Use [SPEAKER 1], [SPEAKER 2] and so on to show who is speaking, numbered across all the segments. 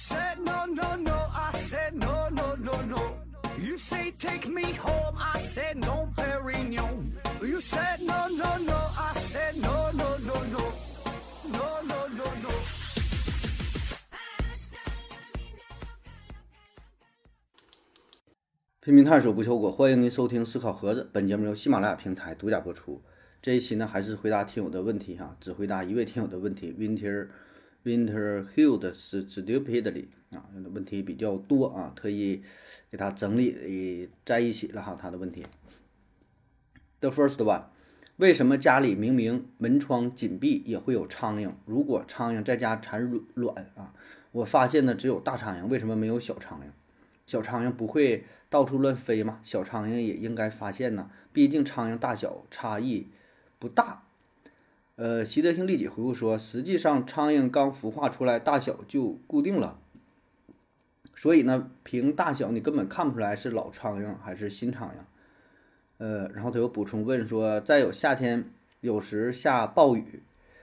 [SPEAKER 1] said no, no, no. I said no, no, no, no. You say take me home. I said no, Perignon. You said no, no, no. I said no, no, no, no. No, no, no, no.
[SPEAKER 2] 拼命探索不求果，欢迎您收听思考盒子。本节目由喜马拉雅平台独家播出。这一期呢，还是回答听友的问题哈，只回答一位听友的问题。Winter Winter Hill 是 stupidly 啊，问题比较多啊，特意给他整理在一起了哈，他的问题。The first one，为什么家里明明门窗紧闭也会有苍蝇？如果苍蝇在家产卵啊，我发现呢只有大苍蝇，为什么没有小苍蝇？小苍蝇不会到处乱飞吗？小苍蝇也应该发现呢，毕竟苍蝇大小差异不大。呃，习得性利己回复说，实际上苍蝇刚孵化出来，大小就固定了，所以呢，凭大小你根本看不出来是老苍蝇还是新苍蝇。呃，然后他又补充问说，再有夏天有时下暴雨，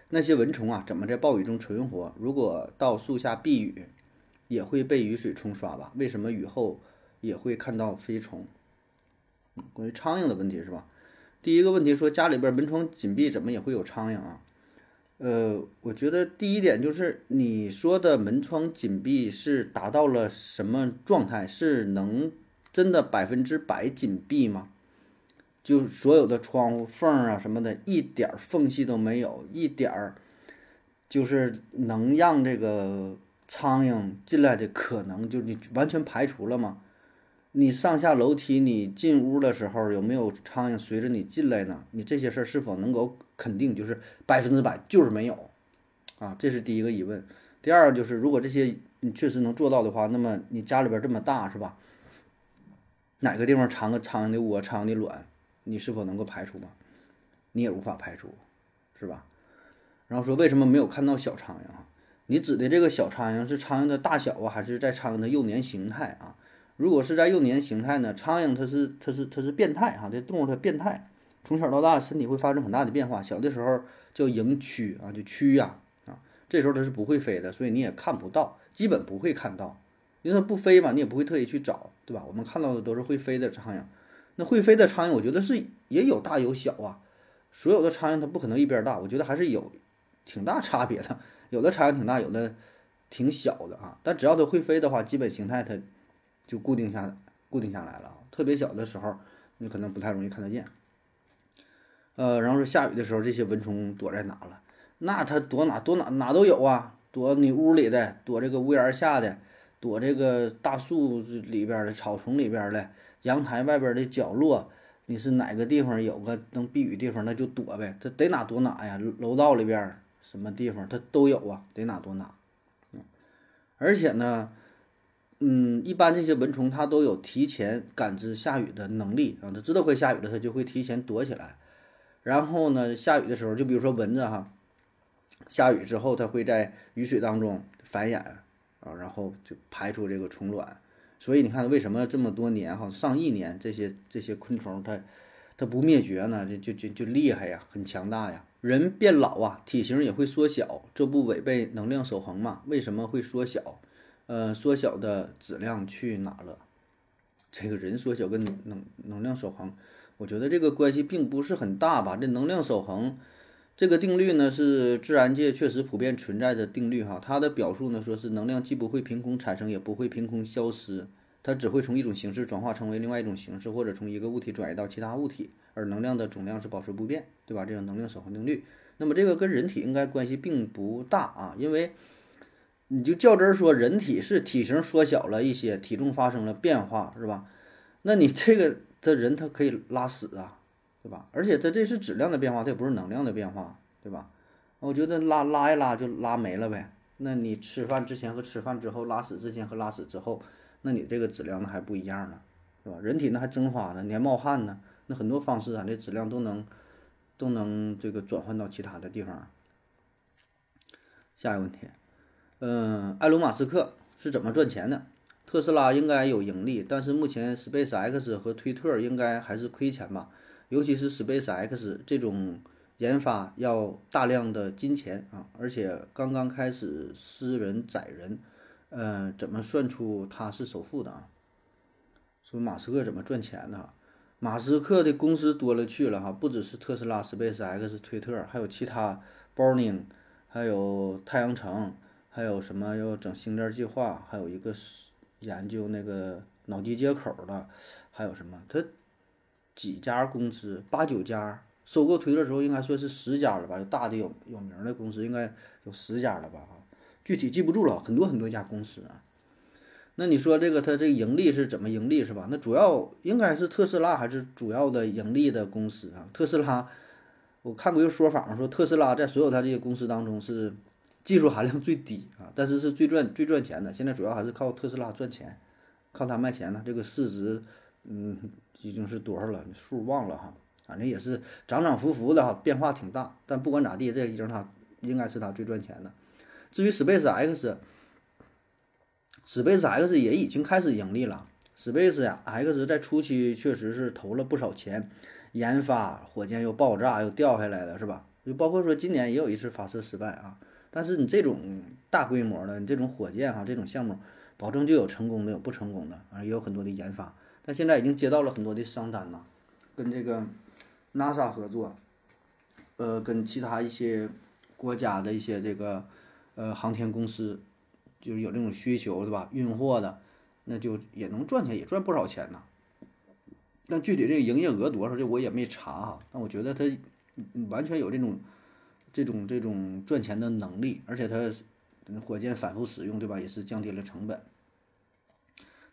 [SPEAKER 2] 那些蚊虫啊怎么在暴雨中存活？如果到树下避雨？也会被雨水冲刷吧？为什么雨后也会看到飞虫？关于苍蝇的问题是吧？第一个问题说家里边门窗紧闭，怎么也会有苍蝇啊？呃，我觉得第一点就是你说的门窗紧闭是达到了什么状态？是能真的百分之百紧闭吗？就所有的窗户缝啊什么的，一点缝隙都没有，一点儿就是能让这个。苍蝇进来的可能就你完全排除了吗？你上下楼梯，你进屋的时候有没有苍蝇随着你进来呢？你这些事儿是否能够肯定就是百分之百就是没有？啊，这是第一个疑问。第二就是，如果这些你确实能做到的话，那么你家里边这么大是吧？哪个地方藏个苍蝇的窝、苍蝇的卵，你是否能够排除吗？你也无法排除，是吧？然后说为什么没有看到小苍蝇？你指的这个小苍蝇是苍蝇的大小啊，还是在苍蝇的幼年形态啊？如果是在幼年形态呢，苍蝇它是它是它是变态哈，这动物它变态，从小到大身体会发生很大的变化。小的时候叫蝇蛆啊，就蛆呀啊，这时候它是不会飞的，所以你也看不到，基本不会看到，因为它不飞嘛，你也不会特意去找，对吧？我们看到的都是会飞的苍蝇，那会飞的苍蝇，我觉得是也有大有小啊，所有的苍蝇它不可能一边大，我觉得还是有挺大差别的。有的苍蝇挺大，有的挺小的啊。但只要它会飞的话，基本形态它就固定下固定下来了。特别小的时候，你可能不太容易看得见。呃，然后说下雨的时候，这些蚊虫躲在哪了？那它躲哪躲哪哪都有啊，躲你屋里的，躲这个屋檐下的，躲这个大树里边的草丛里边的，阳台外边的角落。你是哪个地方有个能避雨地方，那就躲呗。它得哪躲哪呀，楼道里边。什么地方它都有啊，得哪躲哪，嗯，而且呢，嗯，一般这些蚊虫它都有提前感知下雨的能力啊，它知道会下雨了，它就会提前躲起来。然后呢，下雨的时候，就比如说蚊子哈，下雨之后它会在雨水当中繁衍啊，然后就排出这个虫卵。所以你看，为什么这么多年哈，上亿年这些这些昆虫它它不灭绝呢？就就就就厉害呀，很强大呀。人变老啊，体型也会缩小，这不违背能量守恒吗？为什么会缩小？呃，缩小的质量去哪了？这个人缩小跟能能量守恒，我觉得这个关系并不是很大吧。这能量守恒这个定律呢，是自然界确实普遍存在的定律哈。它的表述呢，说是能量既不会凭空产生，也不会凭空消失，它只会从一种形式转化成为另外一种形式，或者从一个物体转移到其他物体。而能量的总量是保持不变，对吧？这个能量守恒定律，那么这个跟人体应该关系并不大啊，因为你就较真儿说，人体是体型缩小了一些，体重发生了变化，是吧？那你这个这人他可以拉屎啊，对吧？而且他这是质量的变化，它也不是能量的变化，对吧？我觉得拉拉一拉就拉没了呗。那你吃饭之前和吃饭之后，拉屎之前和拉屎之后，那你这个质量那还不一样呢，对吧？人体那还蒸发呢，你还冒汗呢。那很多方式啊，这质量都能都能这个转换到其他的地方。下一个问题，嗯，埃隆·马斯克是怎么赚钱的？特斯拉应该有盈利，但是目前 Space X 和推特应该还是亏钱吧？尤其是 Space X 这种研发要大量的金钱啊，而且刚刚开始私人载人，呃，怎么算出他是首富的啊？说马斯克怎么赚钱的？马斯克的公司多了去了哈，不只是特斯拉、SpaceX、推特，还有其他 Boring，还有太阳城，还有什么要整星链计划，还有一个是研究那个脑机接口的，还有什么？他几家公司，八九家。收购推特时候应该算是十家了吧？有大的有有名的公司应该有十家了吧？哈，具体记不住了，很多很多家公司啊。那你说这个它这个盈利是怎么盈利是吧？那主要应该是特斯拉还是主要的盈利的公司啊？特斯拉，我看过一个说法嘛，说特斯拉在所有它这些公司当中是技术含量最低啊，但是是最赚最赚钱的。现在主要还是靠特斯拉赚钱，靠它卖钱呢。这个市值，嗯，已经是多少了？数忘了哈。反正也是涨涨浮浮的哈，变化挺大。但不管咋地，这已经它应该是它最赚钱的。至于 Space X，Space X 也已经开始盈利了。Space X 在初期确实是投了不少钱，研发火箭又爆炸又掉下来的是吧？就包括说今年也有一次发射失败啊。但是你这种大规模的，你这种火箭哈，这种项目，保证就有成功的，有不成功的啊，也有很多的研发。但现在已经接到了很多的商单呐，跟这个。NASA 合作，呃，跟其他一些国家的一些这个呃航天公司，就是有这种需求，对吧？运货的，那就也能赚钱，也赚不少钱呢。但具体这个营业额多少，这我也没查哈。但我觉得它完全有这种这种这种赚钱的能力，而且它火箭反复使用，对吧？也是降低了成本。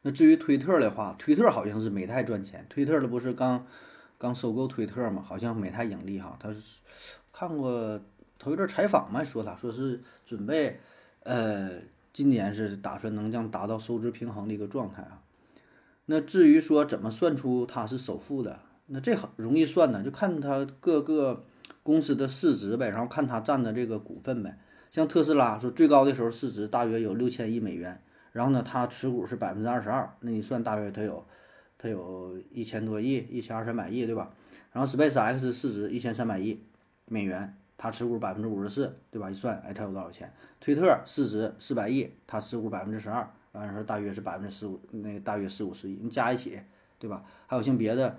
[SPEAKER 2] 那至于推特的话，推特好像是没太赚钱。推特的不是刚。刚收购推特嘛，好像没太盈利哈。他是看过头一阵采访嘛，说他说是准备，呃，今年是打算能将达到收支平衡的一个状态啊。那至于说怎么算出他是首富的，那这很容易算呢，就看他各个公司的市值呗，然后看他占的这个股份呗。像特斯拉说最高的时候市值大约有六千亿美元，然后呢他持股是百分之二十二，那你算大约他有。它有一千多亿，一千二三百亿，对吧？然后 Space X 市值一千三百亿美元，它持股百分之五十四，对吧？一算，哎，它有多少钱？推特市值四百亿，它持股百分之十二，完了说大约是百分之十五，那个大约四五十亿，你加一起，对吧？还有像别的，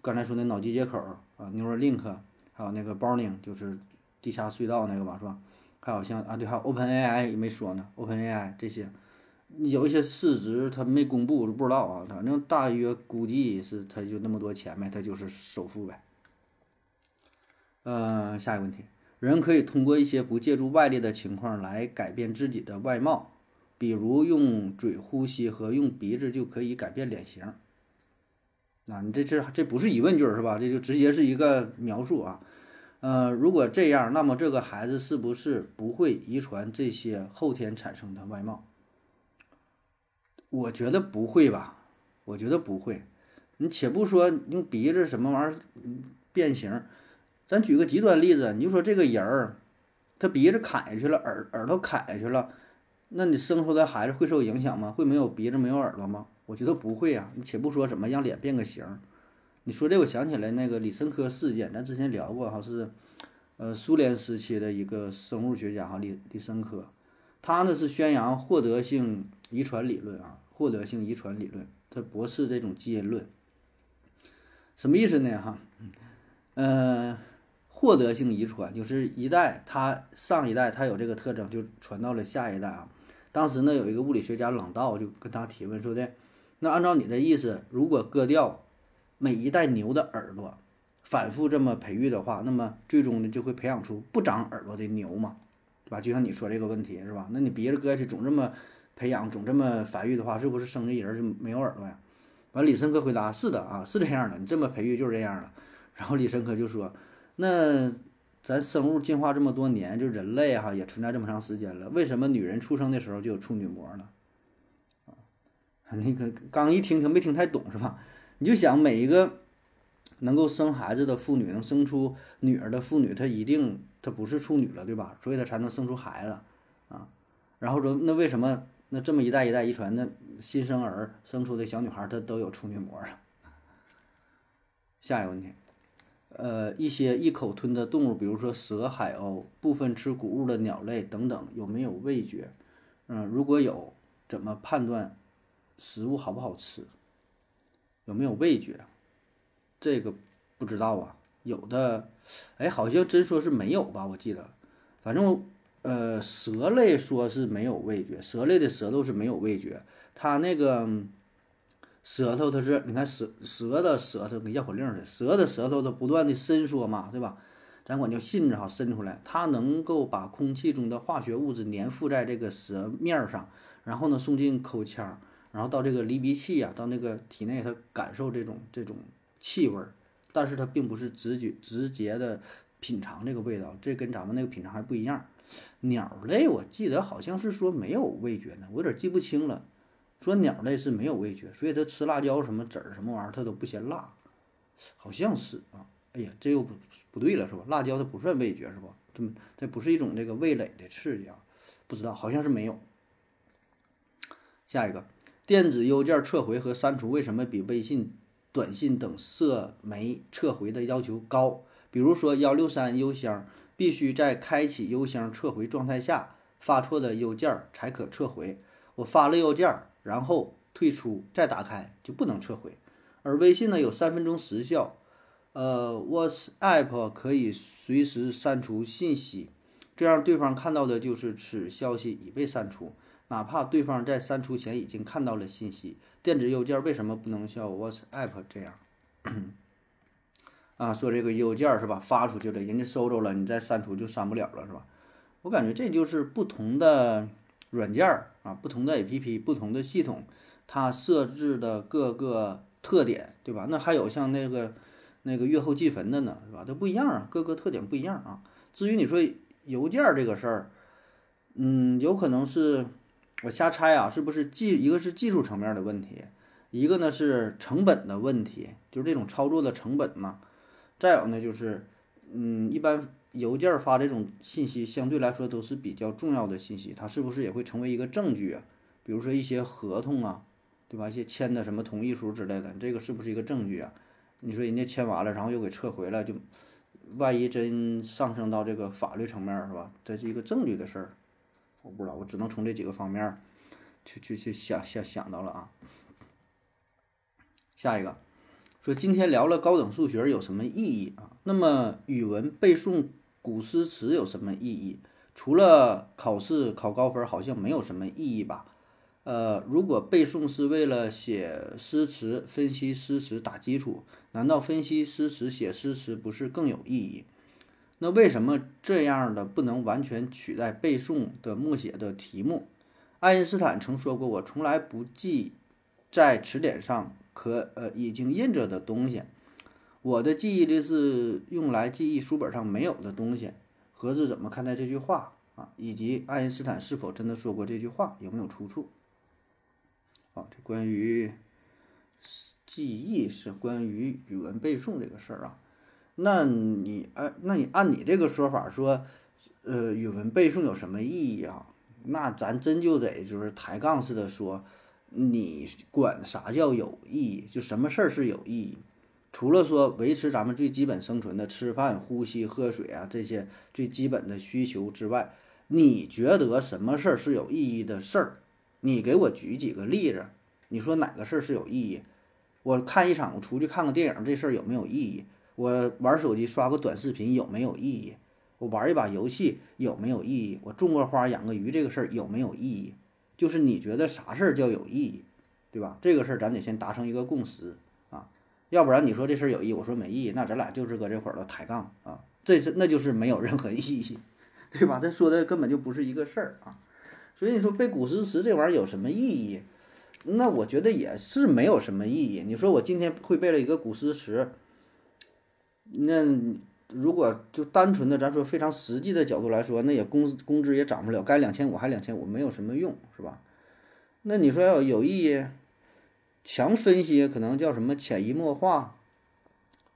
[SPEAKER 2] 刚才说那脑机接口啊，Neuralink，还有那个 Boring，就是地下隧道那个吧，是吧？还有像啊，对，还有 OpenAI 也没说呢，OpenAI 这些。有一些市值他没公布，我不知道啊。反正大约估计是他就那么多钱呗，他就是首富呗。呃，下一个问题，人可以通过一些不借助外力的情况来改变自己的外貌，比如用嘴呼吸和用鼻子就可以改变脸型。啊，你这这这不是疑问句是吧？这就直接是一个描述啊。呃，如果这样，那么这个孩子是不是不会遗传这些后天产生的外貌？我觉得不会吧，我觉得不会。你且不说用鼻子什么玩意儿变形，咱举个极端例子，你就说这个人儿，他鼻子砍下去了，耳耳朵砍下去了，那你生出来孩子会受影响吗？会没有鼻子没有耳朵吗？我觉得不会啊。你且不说怎么让脸变个形，你说这我想起来那个李森科事件，咱之前聊过哈，是呃苏联时期的一个生物学家哈李李森科，他呢是宣扬获得性。遗传理论啊，获得性遗传理论，他驳斥这种基因论，什么意思呢？哈，嗯，获得性遗传就是一代他上一代他有这个特征，就传到了下一代啊。当时呢，有一个物理学家朗道就跟他提问说的，那按照你的意思，如果割掉每一代牛的耳朵，反复这么培育的话，那么最终呢就会培养出不长耳朵的牛嘛，对吧？就像你说这个问题是吧？那你鼻子割下去总这么。培养总这么繁育的话，是不是生的人就没有耳朵呀？完，李森科回答：是的啊，是这样的，你这么培育就是这样的。然后李森科就说：那咱生物进化这么多年，就人类哈也存在这么长时间了，为什么女人出生的时候就有处女膜呢？啊，那个刚一听就没听太懂是吧？你就想每一个能够生孩子的妇女，能生出女儿的妇女，她一定她不是处女了，对吧？所以她才能生出孩子啊。然后说那为什么？那这么一代一代遗传，那新生儿生出的小女孩她都有处女膜啊。下一个问题，呃，一些一口吞的动物，比如说蛇、海鸥，部分吃谷物的鸟类等等，有没有味觉？嗯，如果有，怎么判断食物好不好吃？有没有味觉？这个不知道啊。有的，哎，好像真说是没有吧？我记得，反正呃，蛇类说是没有味觉，蛇类的舌头是没有味觉，它那个舌头它是，你看蛇蛇的舌头跟绕口令似的，蛇的舌头它不断的伸缩嘛，对吧？咱管叫信子哈，伸出来，它能够把空气中的化学物质粘附在这个舌面上，然后呢送进口腔，然后到这个离鼻器呀，到那个体内，它感受这种这种气味儿。但是它并不是直觉直接的品尝这个味道，这跟咱们那个品尝还不一样。鸟类我记得好像是说没有味觉呢，我有点记不清了。说鸟类是没有味觉，所以它吃辣椒什么籽儿什么玩意儿它都不嫌辣，好像是啊。哎呀，这又不不对了是吧？辣椒它不算味觉是吧？它它不是一种这个味蕾的刺激啊，不知道好像是没有。下一个，电子邮件撤回和删除为什么比微信？短信等社媒撤回的要求高，比如说幺六三邮箱必须在开启邮箱撤回状态下发错的邮件才可撤回。我发了邮件，然后退出再打开就不能撤回。而微信呢有三分钟时效，呃，WhatsApp 可以随时删除信息，这样对方看到的就是此消息已被删除。哪怕对方在删除前已经看到了信息，电子邮件为什么不能像 WhatsApp 这样？啊，说这个邮件是吧？发出去了，人家收着了，你再删除就删不了了是吧？我感觉这就是不同的软件啊，不同的 APP，不同的系统，它设置的各个特点，对吧？那还有像那个那个月后祭坟的呢，是吧？它不一样啊，各个特点不一样啊。至于你说邮件这个事儿，嗯，有可能是。我瞎猜啊，是不是技一个是技术层面的问题，一个呢是成本的问题，就是这种操作的成本嘛。再有呢就是，嗯，一般邮件发这种信息相对来说都是比较重要的信息，它是不是也会成为一个证据啊？比如说一些合同啊，对吧？一些签的什么同意书之类的，这个是不是一个证据啊？你说人家签完了，然后又给撤回了，就万一真上升到这个法律层面是吧？这是一个证据的事儿。我不知道，我只能从这几个方面去去去想想想到了啊。下一个说今天聊了高等数学有什么意义啊？那么语文背诵古诗词有什么意义？除了考试考高分，好像没有什么意义吧？呃，如果背诵是为了写诗词、分析诗词打基础，难道分析诗词、写诗词不是更有意义？那为什么这样的不能完全取代背诵的默写的题目？爱因斯坦曾说过：“我从来不记在词典上可呃已经印着的东西，我的记忆力是用来记忆书本上没有的东西。”何子怎么看待这句话啊？以及爱因斯坦是否真的说过这句话？有没有出处？啊，这关于记忆是关于语文背诵这个事儿啊。那你按那你按你这个说法说，呃，语文背诵有什么意义啊？那咱真就得就是抬杠似的说，你管啥叫有意义？就什么事儿是有意义？除了说维持咱们最基本生存的吃饭、呼吸、喝水啊这些最基本的需求之外，你觉得什么事儿是有意义的事儿？你给我举几个例子？你说哪个事儿是有意义？我看一场，我出去看个电影，这事儿有没有意义？我玩手机刷个短视频有没有意义？我玩一把游戏有没有意义？我种个花养个鱼这个事儿有没有意义？就是你觉得啥事儿叫有意义，对吧？这个事儿咱得先达成一个共识啊，要不然你说这事儿有意义，我说没意义，那咱俩就是搁这会儿了抬杠啊，这是那就是没有任何意义，对吧？他说的根本就不是一个事儿啊，所以你说背古诗词这玩意儿有什么意义？那我觉得也是没有什么意义。你说我今天会背了一个古诗词。那如果就单纯的咱说非常实际的角度来说，那也工资工资也涨不了，该两千五还两千五，没有什么用，是吧？那你说要有意义，强分析可能叫什么潜移默化，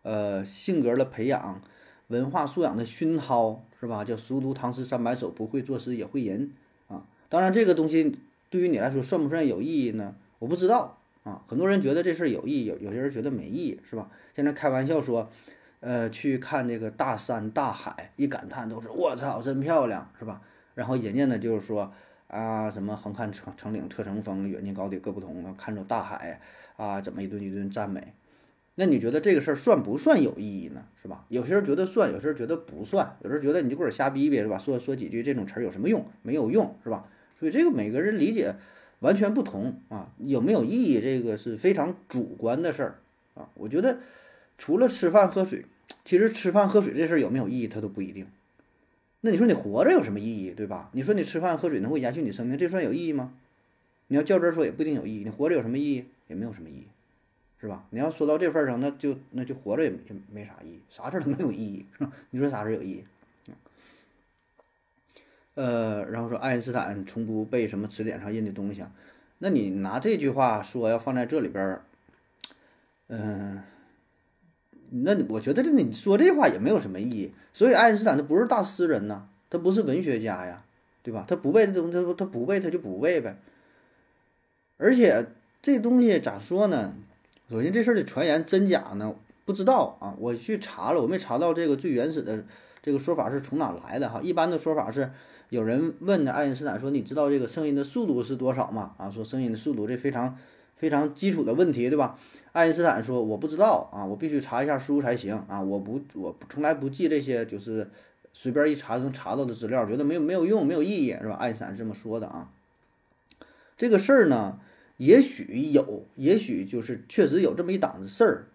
[SPEAKER 2] 呃，性格的培养，文化素养的熏陶，是吧？叫熟读唐诗三百首，不会作诗也会吟啊。当然，这个东西对于你来说算不算有意义呢？我不知道啊。很多人觉得这事儿有意义，有有些人觉得没意义，是吧？现在开玩笑说。呃，去看这个大山大海，一感叹都是我操，真漂亮，是吧？然后人家呢就是说，啊，什么横看成成岭侧成峰，远近高低各不同啊，看着大海啊，怎么一顿一顿赞美？那你觉得这个事儿算不算有意义呢？是吧？有些人觉得算，有些人觉得不算，有人觉得你就给我瞎逼逼是吧？说说几句这种词儿有什么用？没有用是吧？所以这个每个人理解完全不同啊，有没有意义这个是非常主观的事儿啊。我觉得除了吃饭喝水，其实吃饭喝水这事儿有没有意义，它都不一定。那你说你活着有什么意义，对吧？你说你吃饭喝水能够延续你生命，这算有意义吗？你要较真说也不一定有意义。你活着有什么意义？也没有什么意义。是吧？你要说到这份上，那就那就活着也也没啥意义，啥事儿都没有意义，是吧？你说啥事儿有意义？呃，然后说爱因斯坦从不背什么词典上印的东西，那你拿这句话说要放在这里边儿，嗯，那我觉得这你说这话也没有什么意义。所以爱因斯坦他不是大诗人呐，他不是文学家呀，对吧？他不背这东西，他他不背他就不背呗。而且这东西咋说呢？首先，这事儿的传言真假呢？不知道啊。我去查了，我没查到这个最原始的这个说法是从哪来的哈。一般的说法是，有人问爱因斯坦说：“你知道这个声音的速度是多少吗？”啊，说声音的速度这非常非常基础的问题，对吧？爱因斯坦说：“我不知道啊，我必须查一下书才行啊，我不我从来不记这些，就是随便一查能查到的资料，觉得没有没有用，没有意义，是吧？”爱因斯坦这么说的啊。这个事儿呢？也许有，也许就是确实有这么一档子事儿，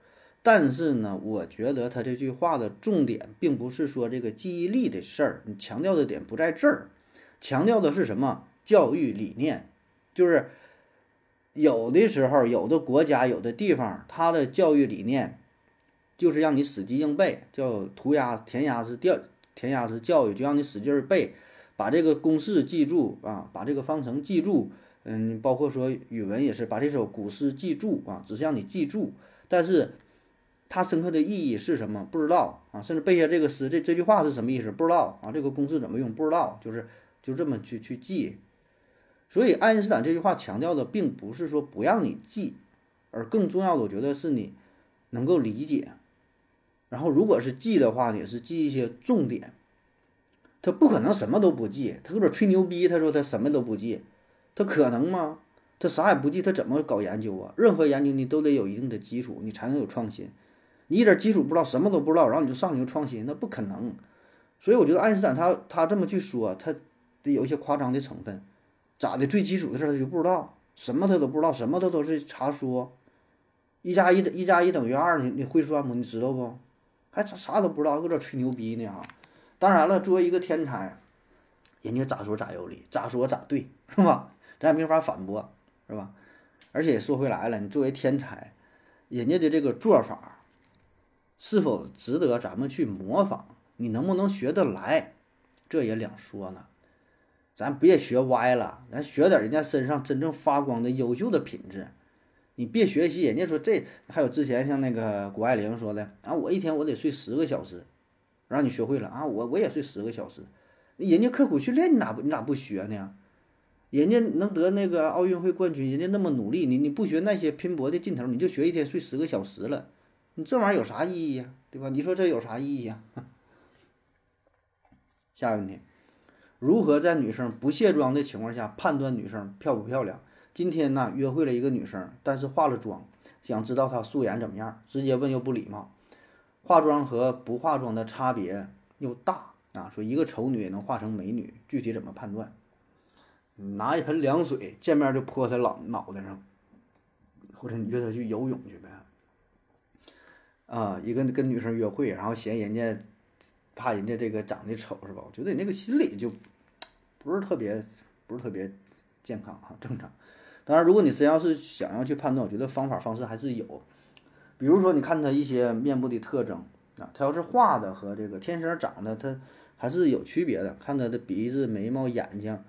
[SPEAKER 2] 但是呢，我觉得他这句话的重点并不是说这个记忆力的事儿，你强调的点不在这儿，强调的是什么？教育理念，就是有的时候，有的国家，有的地方，他的教育理念就是让你死记硬背，叫涂鸦填鸭式教填鸭式教育，就让你使劲背，把这个公式记住啊，把这个方程记住。嗯，包括说语文也是，把这首古诗记住啊，只是让你记住，但是它深刻的意义是什么？不知道啊，甚至背下这个诗，这这句话是什么意思？不知道啊，这个公式怎么用？不知道，就是就这么去去记。所以爱因斯坦这句话强调的并不是说不让你记，而更重要的，我觉得是你能够理解。然后如果是记的话，也是记一些重点。他不可能什么都不记，他搁这吹牛逼，他说他什么都不记。他可能吗？他啥也不记，他怎么搞研究啊？任何研究你都得有一定的基础，你才能有创新。你一点基础不知道，什么都不知道，然后你就上去就创新，那不可能。所以我觉得爱因斯坦他他这么去说，他得有一些夸张的成分。咋的？最基础的事他就不知道，什么他都不知道，什么他都是查说。一加一一加一等于二，你你会算不？你知道不？还啥啥都不知道，搁这吹牛逼呢啊！当然了，作为一个天才，人家咋说咋有理，咋说咋对，是吧？咱也没法反驳，是吧？而且说回来了，你作为天才，人家的这个做法是否值得咱们去模仿？你能不能学得来？这也两说呢。咱别学歪了，咱学点人家身上真正发光的优秀的品质。你别学习人家说这，还有之前像那个谷爱凌说的啊，我一天我得睡十个小时，让你学会了啊，我我也睡十个小时。人家刻苦训练，你咋不你咋不学呢？人家能得那个奥运会冠军，人家那么努力，你你不学那些拼搏的劲头，你就学一天睡十个小时了，你这玩意儿有啥意义呀？对吧？你说这有啥意义呀？下一个问题，如何在女生不卸妆的情况下判断女生漂不漂亮？今天呢，约会了一个女生，但是化了妆，想知道她素颜怎么样？直接问又不礼貌，化妆和不化妆的差别又大啊！说一个丑女也能化成美女，具体怎么判断？拿一盆凉水，见面就泼她脑脑袋上，或者你约她去游泳去呗。啊，一个跟女生约会，然后嫌人家怕人家这个长得丑是吧？我觉得你那个心理就不是特别不是特别健康哈，正常。当然，如果你真要是想要去判断，我觉得方法方式还是有。比如说，你看他一些面部的特征啊，他要是画的和这个天生长的，他还是有区别的。看他的鼻子、眉毛、眼睛。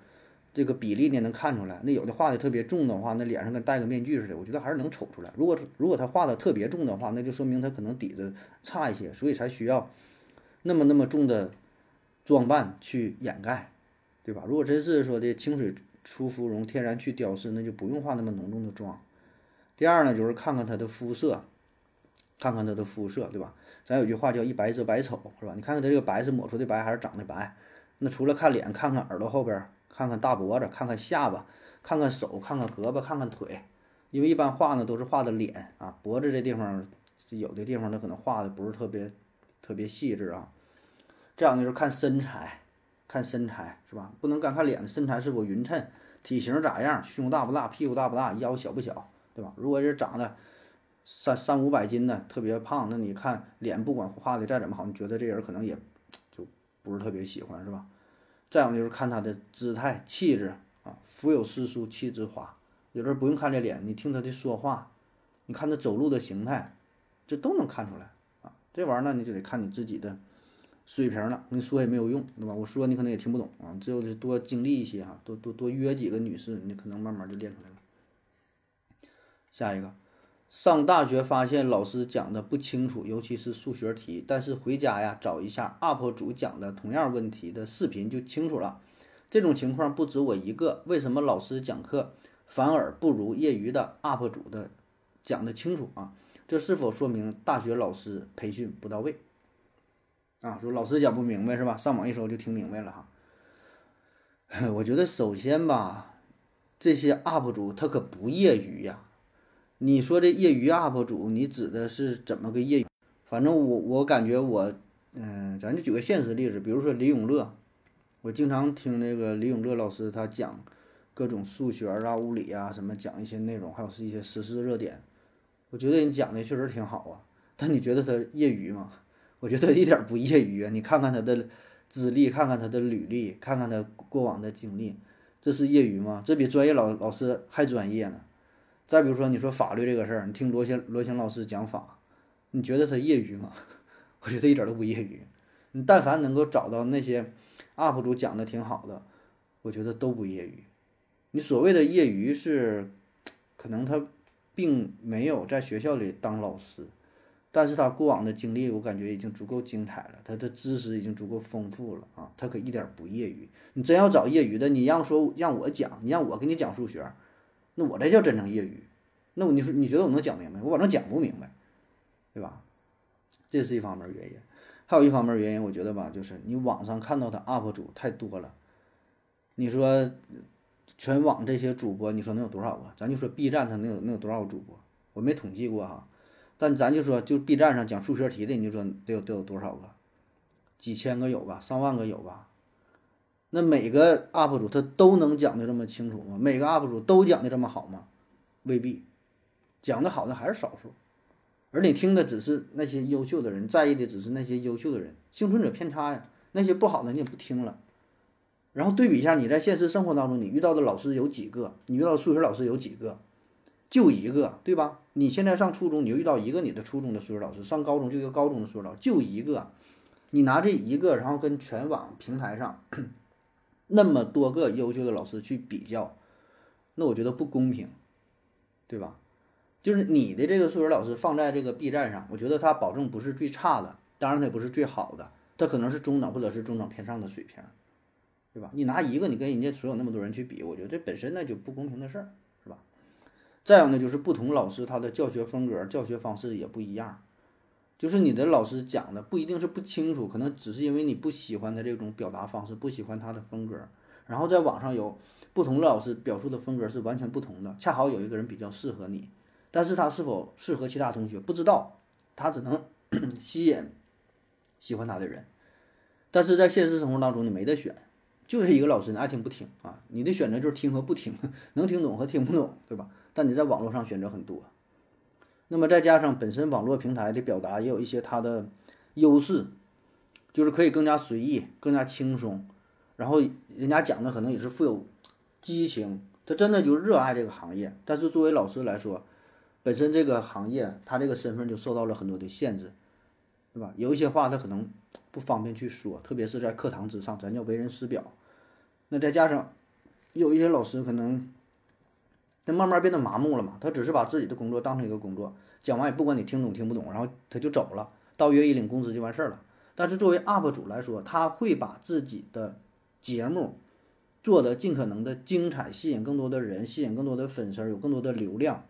[SPEAKER 2] 这个比例呢能看出来，那有的画的特别重的话，那脸上跟戴个面具似的，我觉得还是能瞅出来。如果如果他画的特别重的话，那就说明他可能底子差一些，所以才需要那么那么重的装扮去掩盖，对吧？如果真是说的清水出芙蓉，天然去雕饰，那就不用化那么浓重的妆。第二呢，就是看看他的肤色，看看他的肤色，对吧？咱有句话叫一白遮百丑，是吧？你看看他这个白是抹出的白还是长的白？那除了看脸，看看耳朵后边。看看大脖子，看看下巴，看看手，看看胳膊，看看腿。因为一般画呢都是画的脸啊，脖子这地方有的地方它可能画的不是特别特别细致啊。这样的就是看身材，看身材是吧？不能干看脸，身材是否匀称，体型咋样，胸大不大，屁股大不大，腰小不小，对吧？如果是长得三三五百斤的，特别胖，那你看脸不管画的再怎么好，你觉得这人可能也就不是特别喜欢，是吧？再有就是看他的姿态、气质啊，腹有诗书气自华。有时候不用看这脸，你听他的说话，你看他走路的形态，这都能看出来。这玩意儿呢，你就得看你自己的水平了。你说也没有用，对吧？我说你可能也听不懂啊。只有多经历一些哈，多多多约几个女士，你可能慢慢就练出来了。下一个，上大学发现老师讲的不清楚，尤其是数学题，但是回家呀找一下 UP 主讲的同样问题的视频就清楚了。这种情况不止我一个，为什么老师讲课？反而不如业余的 UP 主的讲的清楚啊，这是否说明大学老师培训不到位？啊，说老师讲不明白是吧？上网一搜就听明白了哈。我觉得首先吧，这些 UP 主他可不业余呀。你说这业余 UP 主，你指的是怎么个业余？反正我我感觉我，嗯，咱就举个现实例子，比如说李永乐，我经常听那个李永乐老师他讲。各种数学啊、物理啊，什么讲一些内容，还有是一些时事热点，我觉得你讲的确实挺好啊。但你觉得他业余吗？我觉得一点不业余啊。你看看他的资历，看看他的履历，看看他过往的经历，这是业余吗？这比专业老老师还专业呢。再比如说，你说法律这个事儿，你听罗翔罗翔老师讲法，你觉得他业余吗？我觉得一点都不业余。你但凡能够找到那些 UP 主讲的挺好的，我觉得都不业余。你所谓的业余是，可能他并没有在学校里当老师，但是他过往的经历我感觉已经足够精彩了，他的知识已经足够丰富了啊，他可一点不业余。你真要找业余的，你让说让我讲，你让我给你讲数学，那我这叫真正业余。那我你说你觉得我能讲明白？我反正讲不明白，对吧？这是一方面原因，还有一方面原因，我觉得吧，就是你网上看到的 UP 主太多了，你说。全网这些主播，你说能有多少个？咱就说 B 站，它能有能有多少个主播？我没统计过哈，但咱就说，就 B 站上讲数学题的，你就说得有得有多少个？几千个有吧？上万个有吧？那每个 UP 主他都能讲的这么清楚吗？每个 UP 主都讲的这么好吗？未必，讲的好的还是少数，而你听的只是那些优秀的人，在意的只是那些优秀的人，幸存者偏差呀。那些不好的你也不听了。然后对比一下，你在现实生活当中，你遇到的老师有几个？你遇到的数学老师有几个？就一个，对吧？你现在上初中，你就遇到一个你的初中的数学老师；上高中就一个高中的数学老师，就一个。你拿这一个，然后跟全网平台上 那么多个优秀的老师去比较，那我觉得不公平，对吧？就是你的这个数学老师放在这个 B 站上，我觉得他保证不是最差的，当然他也不是最好的，他可能是中等或者是中等偏上的水平。对吧？你拿一个，你跟人家所有那么多人去比，我觉得这本身那就不公平的事儿，是吧？再有呢，就是不同老师他的教学风格、教学方式也不一样，就是你的老师讲的不一定是不清楚，可能只是因为你不喜欢他这种表达方式，不喜欢他的风格。然后在网上有不同的老师表述的风格是完全不同的，恰好有一个人比较适合你，但是他是否适合其他同学不知道，他只能 吸引喜欢他的人，但是在现实生活当中你没得选。就这一个老师，你爱听不听啊？你的选择就是听和不听，能听懂和听不懂，对吧？但你在网络上选择很多，那么再加上本身网络平台的表达也有一些它的优势，就是可以更加随意、更加轻松，然后人家讲的可能也是富有激情，他真的就热爱这个行业。但是作为老师来说，本身这个行业他这个身份就受到了很多的限制。对吧？有一些话他可能不方便去说，特别是在课堂之上，咱叫为人师表。那再加上有一些老师可能他慢慢变得麻木了嘛，他只是把自己的工作当成一个工作，讲完也不管你听懂听不懂，然后他就走了，到月一领工资就完事儿了。但是作为 UP 主来说，他会把自己的节目做得尽可能的精彩，吸引更多的人，吸引更多的粉丝，有更多的流量。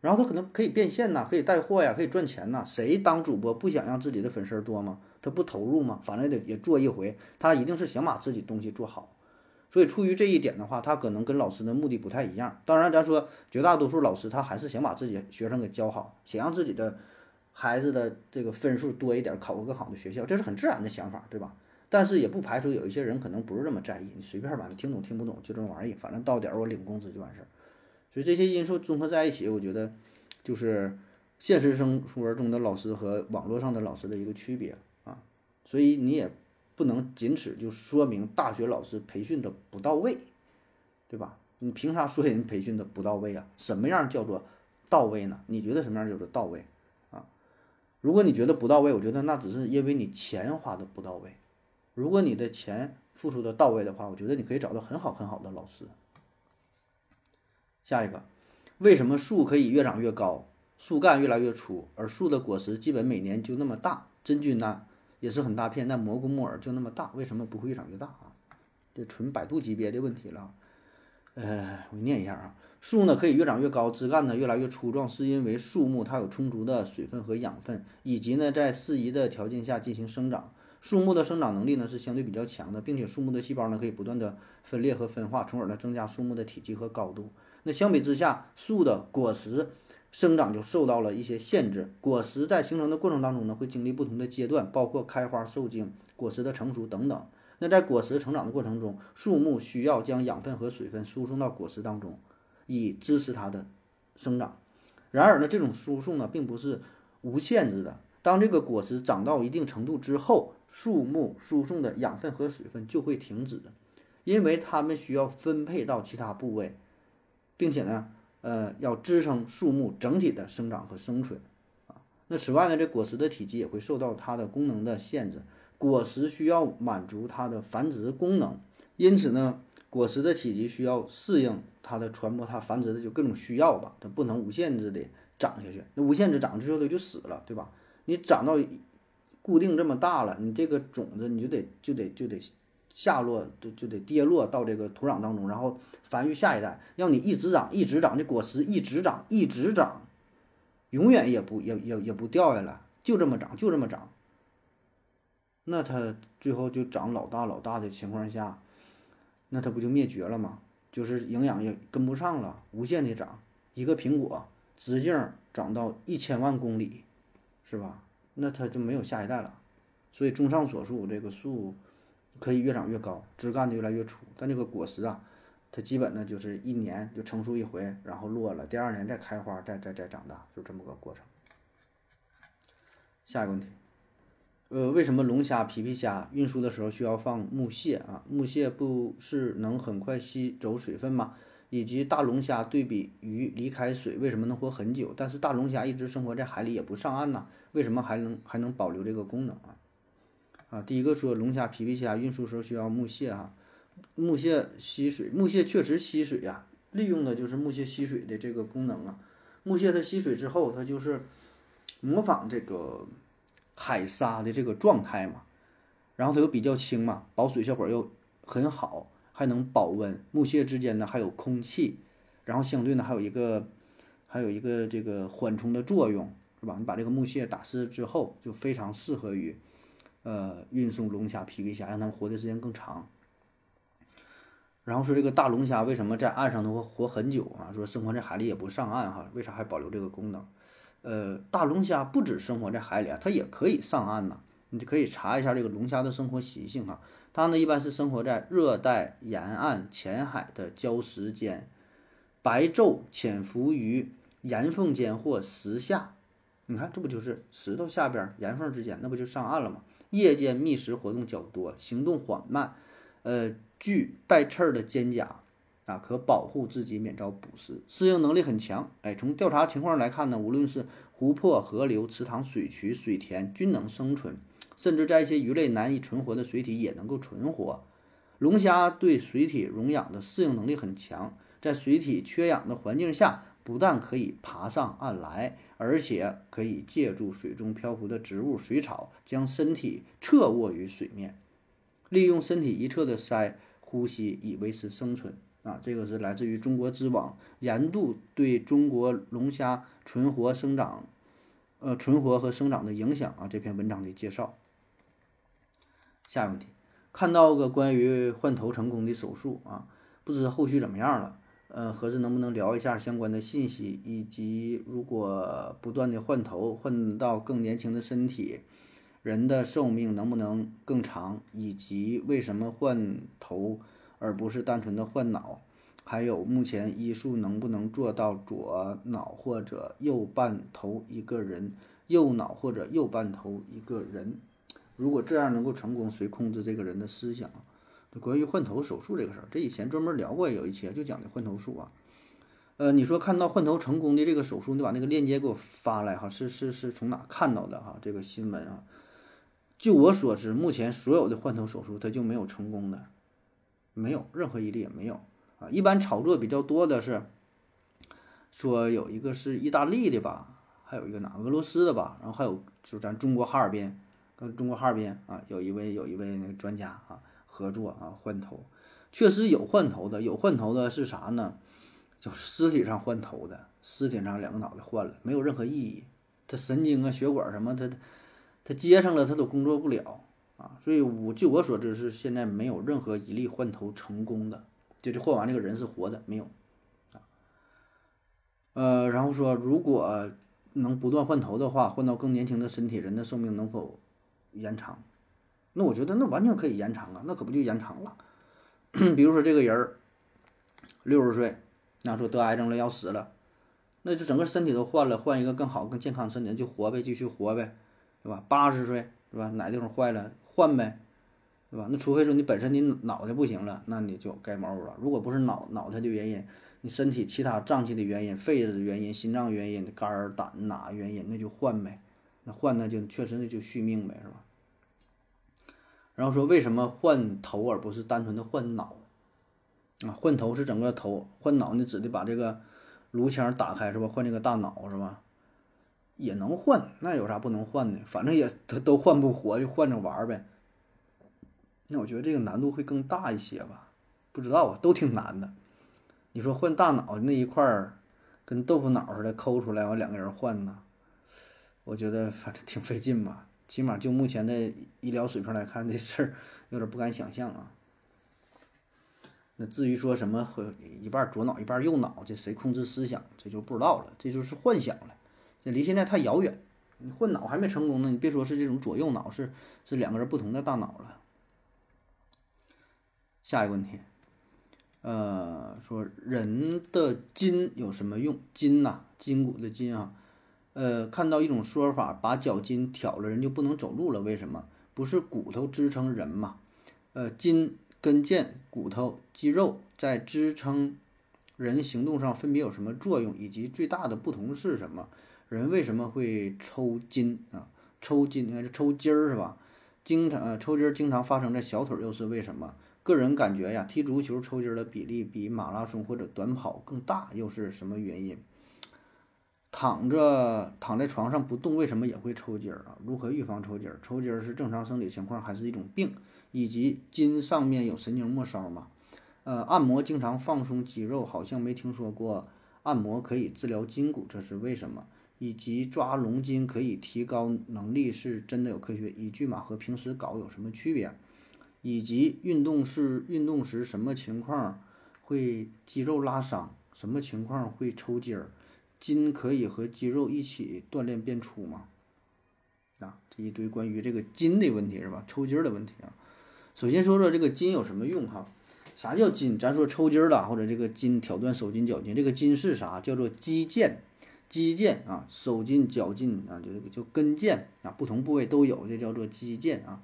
[SPEAKER 2] 然后他可能可以变现呐，可以带货呀，可以赚钱呐。谁当主播不想让自己的粉丝多吗？他不投入吗？反正也得也做一回，他一定是想把自己东西做好。所以出于这一点的话，他可能跟老师的目的不太一样。当然，咱说绝大多数老师他还是想把自己学生给教好，想让自己的孩子的这个分数多一点，考个更好的学校，这是很自然的想法，对吧？但是也不排除有一些人可能不是这么在意，你随便吧，你听懂听不懂就这么玩意，反正到点儿我领工资就完事儿。所以这些因素综合在一起，我觉得就是现实生活中的老师和网络上的老师的一个区别啊。所以你也。不能仅此就说明大学老师培训的不到位，对吧？你凭啥说人培训的不到位啊？什么样叫做到位呢？你觉得什么样叫做到位啊？如果你觉得不到位，我觉得那只是因为你钱花的不到位。如果你的钱付出的到位的话，我觉得你可以找到很好很好的老师。下一个，为什么树可以越长越高，树干越来越粗，而树的果实基本每年就那么大？真菌呢？也是很大片，但蘑菇木耳就那么大，为什么不会越长越大啊？这纯百度级别的问题了。呃，我念一下啊，树呢可以越长越高，枝干呢越来越粗壮，是因为树木它有充足的水分和养分，以及呢在适宜的条件下进行生长。树木的生长能力呢是相对比较强的，并且树木的细胞呢可以不断的分裂和分化，从而呢增加树木的体积和高度。那相比之下，树的果实。生长就受到了一些限制。果实在形成的过程当中呢，会经历不同的阶段，包括开花、受精、果实的成熟等等。那在果实成长的过程中，树木需要将养分和水分输送到果实当中，以支持它的生长。然而呢，这种输送呢，并不是无限制的。当这个果实长到一定程度之后，树木输送的养分和水分就会停止，因为它们需要分配到其他部位，并且呢。呃，要支撑树木整体的生长和生存，啊，那此外呢，这果实的体积也会受到它的功能的限制。果实需要满足它的繁殖功能，因此呢，果实的体积需要适应它的传播、它繁殖的就各种需要吧，它不能无限制的长下去。那无限制长之后它就死了，对吧？你长到固定这么大了，你这个种子你就得就得就得。下落就就得跌落到这个土壤当中，然后繁育下一代，让你一直长，一直长，这果实一直长，一直长，永远也不也也也不掉下来，就这么长，就这么长。那它最后就长老大老大的情况下，那它不就灭绝了吗？就是营养也跟不上了，无限的长，一个苹果直径长到一千万公里，是吧？那它就没有下一代了。所以综上所述，这个树。可以越长越高，枝干就越来越粗，但这个果实啊，它基本呢就是一年就成熟一回，然后落了，第二年再开花，再再再长大，就这么个过程。下一个问题，呃，为什么龙虾、皮皮虾运输的时候需要放木屑啊？木屑不是能很快吸走水分吗？以及大龙虾对比鱼离开水为什么能活很久？但是大龙虾一直生活在海里也不上岸呢？为什么还能还能保留这个功能啊？啊，第一个说龙虾、皮皮虾运输时候需要木屑哈，木屑吸水，木屑确实吸水呀，利用的就是木屑吸水的这个功能啊。木屑它吸水之后，它就是模仿这个海沙的这个状态嘛，然后它又比较轻嘛，保水效果又很好，还能保温。木屑之间呢还有空气，然后相对呢还有一个还有一个这个缓冲的作用，是吧？你把这个木屑打湿之后，就非常适合于。呃，运送龙虾、皮皮虾，让它们活的时间更长。然后说这个大龙虾为什么在岸上能够活很久啊？说生活在海里也不上岸哈，为啥还保留这个功能？呃，大龙虾不止生活在海里啊，它也可以上岸呐。你就可以查一下这个龙虾的生活习性哈。它呢一般是生活在热带沿岸浅海的礁石间，白昼潜伏于岩缝间或石下。你看，这不就是石头下边岩缝之间，那不就上岸了吗？夜间觅食活动较多，行动缓慢，呃，具带刺儿的肩甲，啊，可保护自己免遭捕食，适应能力很强。哎，从调查情况来看呢，无论是湖泊、河流、池塘、水渠、水田均能生存，甚至在一些鱼类难以存活的水体也能够存活。龙虾对水体溶氧的适应能力很强，在水体缺氧的环境下。不但可以爬上岸来，而且可以借助水中漂浮的植物、水草，将身体侧卧于水面，利用身体一侧的鳃呼吸以维持生存。啊，这个是来自于中国知网盐度对中国龙虾存活、生长，呃，存活和生长的影响啊这篇文章的介绍。下一个问题，看到个关于换头成功的手术啊，不知后续怎么样了。呃，盒子能不能聊一下相关的信息，以及如果不断的换头，换到更年轻的身体，人的寿命能不能更长？以及为什么换头而不是单纯的换脑？还有目前医术能不能做到左脑或者右半头一个人，右脑或者右半头一个人？如果这样能够成功，谁控制这个人的思想？关于换头手术这个事儿，这以前专门聊过，有一期就讲的换头术啊。呃，你说看到换头成功的这个手术，你把那个链接给我发来哈，是是是从哪看到的哈？这个新闻啊，就我所知，目前所有的换头手术它就没有成功的，没有任何一例也没有啊。一般炒作比较多的是说有一个是意大利的吧，还有一个哪俄罗斯的吧，然后还有就是咱中国哈尔滨跟中国哈尔滨啊，有一位有一位那个专家啊。合作啊，换头，确实有换头的，有换头的是啥呢？就尸体上换头的，尸体上两个脑袋换了，没有任何意义。他神经啊、血管什么，他他接上了，他都工作不了啊。所以，我据我所知是现在没有任何一例换头成功的，就是换完这个人是活的，没有啊。呃，然后说，如果能不断换头的话，换到更年轻的身体，人的寿命能否延长？那我觉得那完全可以延长啊，那可不就延长了？比如说这个人儿六十岁，那说得癌症了要死了，那就整个身体都换了，换一个更好更健康身体就活呗，继续活呗，对吧？八十岁对吧？哪地方坏了换呗，对吧？那除非说你本身你脑袋不行了，那你就该毛了。如果不是脑脑袋的原因，你身体其他脏器的原因、肺子的原因、心脏原因、肝儿胆哪原因，那就换呗。那换那就确实那就续命呗，是吧？然后说为什么换头而不是单纯的换脑啊？换头是整个头，换脑呢指的把这个颅腔打开是吧？换这个大脑是吧？也能换，那有啥不能换的？反正也都都换不活，就换着玩呗。那我觉得这个难度会更大一些吧？不知道啊，都挺难的。你说换大脑那一块儿跟豆腐脑似的抠出来，完两个人换呢？我觉得反正挺费劲吧。起码就目前的医疗水平来看，这事儿有点不敢想象啊。那至于说什么和一半左脑一半右脑，这谁控制思想，这就不知道了，这就是幻想了，这离现在太遥远。你换脑还没成功呢，你别说是这种左右脑，是是两个人不同的大脑了。下一个问题，呃，说人的筋有什么用？筋呐，筋骨的筋啊。呃，看到一种说法，把脚筋挑了，人就不能走路了。为什么？不是骨头支撑人嘛？呃，筋、跟腱、骨头、肌肉在支撑人行动上分别有什么作用，以及最大的不同是什么？人为什么会抽筋啊？抽筋应该是抽筋儿是吧？经常呃抽筋儿经常发生在小腿，又是为什么？个人感觉呀，踢足球抽筋的比例比马拉松或者短跑更大，又是什么原因？躺着躺在床上不动，为什么也会抽筋儿啊？如何预防抽筋儿？抽筋儿是正常生理情况还是一种病？以及筋上面有神经末梢吗？呃，按摩经常放松肌肉，好像没听说过按摩可以治疗筋骨，这是为什么？以及抓龙筋可以提高能力，是真的有科学依据吗？和平时搞有什么区别？以及运动是运动时什么情况会肌肉拉伤？什么情况会抽筋儿？筋可以和肌肉一起锻炼变粗吗？啊，这一堆关于这个筋的问题是吧？抽筋儿的问题啊。首先说说这个筋有什么用哈？啥叫筋？咱说抽筋儿了或者这个筋挑断手筋脚筋，这个筋是啥？叫做肌腱，肌腱啊，手筋脚筋啊，就这个叫跟腱啊，不同部位都有，这叫做肌腱啊。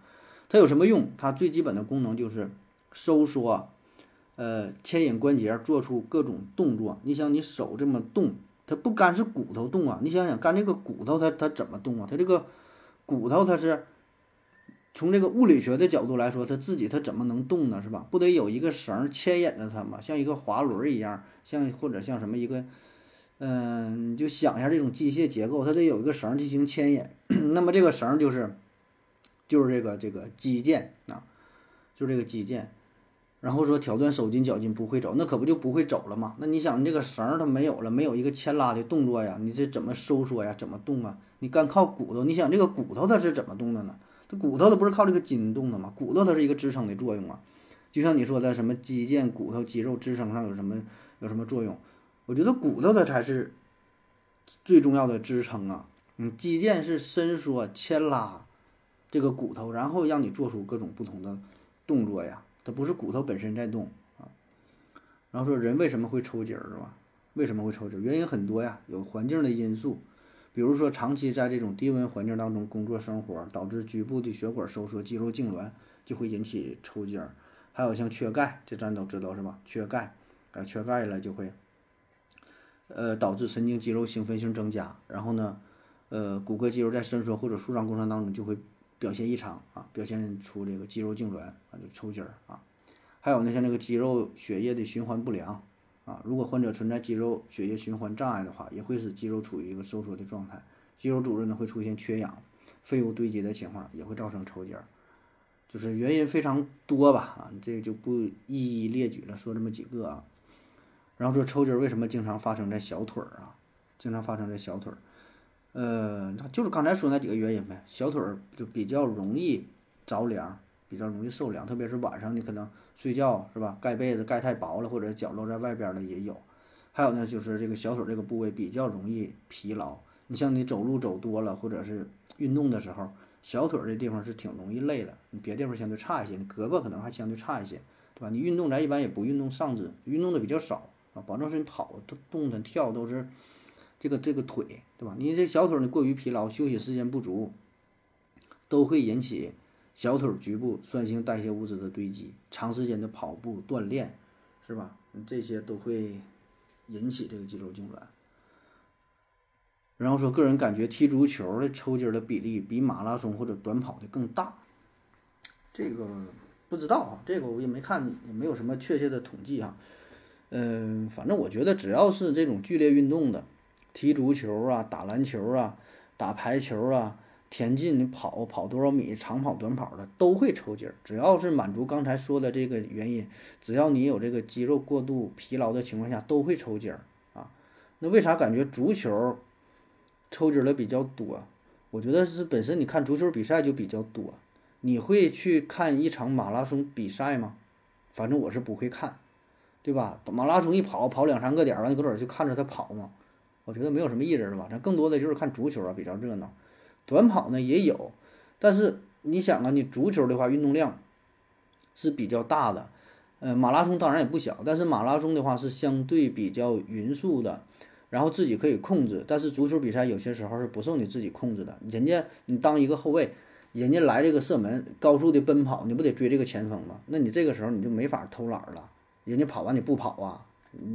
[SPEAKER 2] 它有什么用？它最基本的功能就是收缩，呃，牵引关节做出各种动作。你想，你手这么动。它不干是骨头动啊，你想想干这个骨头它它怎么动啊？它这个骨头它是从这个物理学的角度来说，它自己它怎么能动呢？是吧？不得有一个绳牵引着它吗？像一个滑轮一样，像或者像什么一个，嗯，你就想一下这种机械结构，它得有一个绳进行牵引。那么这个绳就是就是这个这个肌腱啊，就这个肌腱。然后说挑断手筋脚筋不会走，那可不就不会走了吗？那你想，这个绳儿它没有了，没有一个牵拉的动作呀，你这怎么收缩呀？怎么动啊？你干靠骨头，你想这个骨头它是怎么动的呢？它骨头它不是靠这个筋动的吗？骨头它是一个支撑的作用啊。就像你说的什么肌腱、骨头、肌肉支撑上有什么有什么作用？我觉得骨头它才是最重要的支撑啊。嗯，肌腱是伸缩、牵拉这个骨头，然后让你做出各种不同的动作呀。它不是骨头本身在动啊。然后说人为什么会抽筋儿是吧？为什么会抽筋？原因很多呀，有环境的因素，比如说长期在这种低温环境当中工作生活，导致局部的血管收缩、肌肉痉挛，就会引起抽筋儿。还有像缺钙，这咱都知道是吧？缺钙，啊，缺钙了就会，呃，导致神经肌肉兴奋性增加，然后呢，呃，骨骼肌肉在伸缩或者舒张过程当中就会表现异常啊，表现出这个肌肉痉挛啊，就抽筋儿啊。还有呢，像这个肌肉血液的循环不良啊，如果患者存在肌肉血液循环障碍的话，也会使肌肉处于一个收缩的状态，肌肉组织呢会出现缺氧、废物堆积的情况，也会造成抽筋儿。就是原因非常多吧，啊，这个就不一一列举了，说这么几个啊。然后说抽筋儿为什么经常发生在小腿儿啊？经常发生在小腿儿，呃，就是刚才说那几个原因呗。小腿儿就比较容易着凉，比较容易受凉，特别是晚上你可能睡觉是吧，盖被子盖太薄了，或者脚露在外边的也有。还有呢，就是这个小腿这个部位比较容易疲劳。你像你走路走多了，或者是运动的时候。小腿这地方是挺容易累的，你别地方相对差一些，你胳膊可能还相对差一些，对吧？你运动咱一般也不运动上肢，运动的比较少啊，保证是你跑、动、动弹、跳都是这个这个腿，对吧？你这小腿儿你过于疲劳，休息时间不足，都会引起小腿局部酸性代谢物质的堆积，长时间的跑步锻炼，是吧？这些都会引起这个肌肉痉挛。然后说，个人感觉踢足球的抽筋的比例比马拉松或者短跑的更大。这个不知道啊，这个我也没看，也没有什么确切的统计哈。嗯，反正我觉得只要是这种剧烈运动的，踢足球啊、打篮球啊、打排球啊、田径，你跑跑多少米、长跑、短跑的都会抽筋儿。只要是满足刚才说的这个原因，只要你有这个肌肉过度疲劳的情况下，都会抽筋儿啊。那为啥感觉足球？抽筋儿的比较多，我觉得是本身你看足球比赛就比较多。你会去看一场马拉松比赛吗？反正我是不会看，对吧？马拉松一跑跑两三个点儿，完你搁这儿就看着他跑嘛，我觉得没有什么意思，是吧？咱更多的就是看足球啊，比较热闹。短跑呢也有，但是你想啊，你足球的话运动量是比较大的，呃，马拉松当然也不小，但是马拉松的话是相对比较匀速的。然后自己可以控制，但是足球比赛有些时候是不受你自己控制的。人家你当一个后卫，人家来这个射门，高速的奔跑，你不得追这个前锋吗？那你这个时候你就没法偷懒了。人家跑完你不跑啊？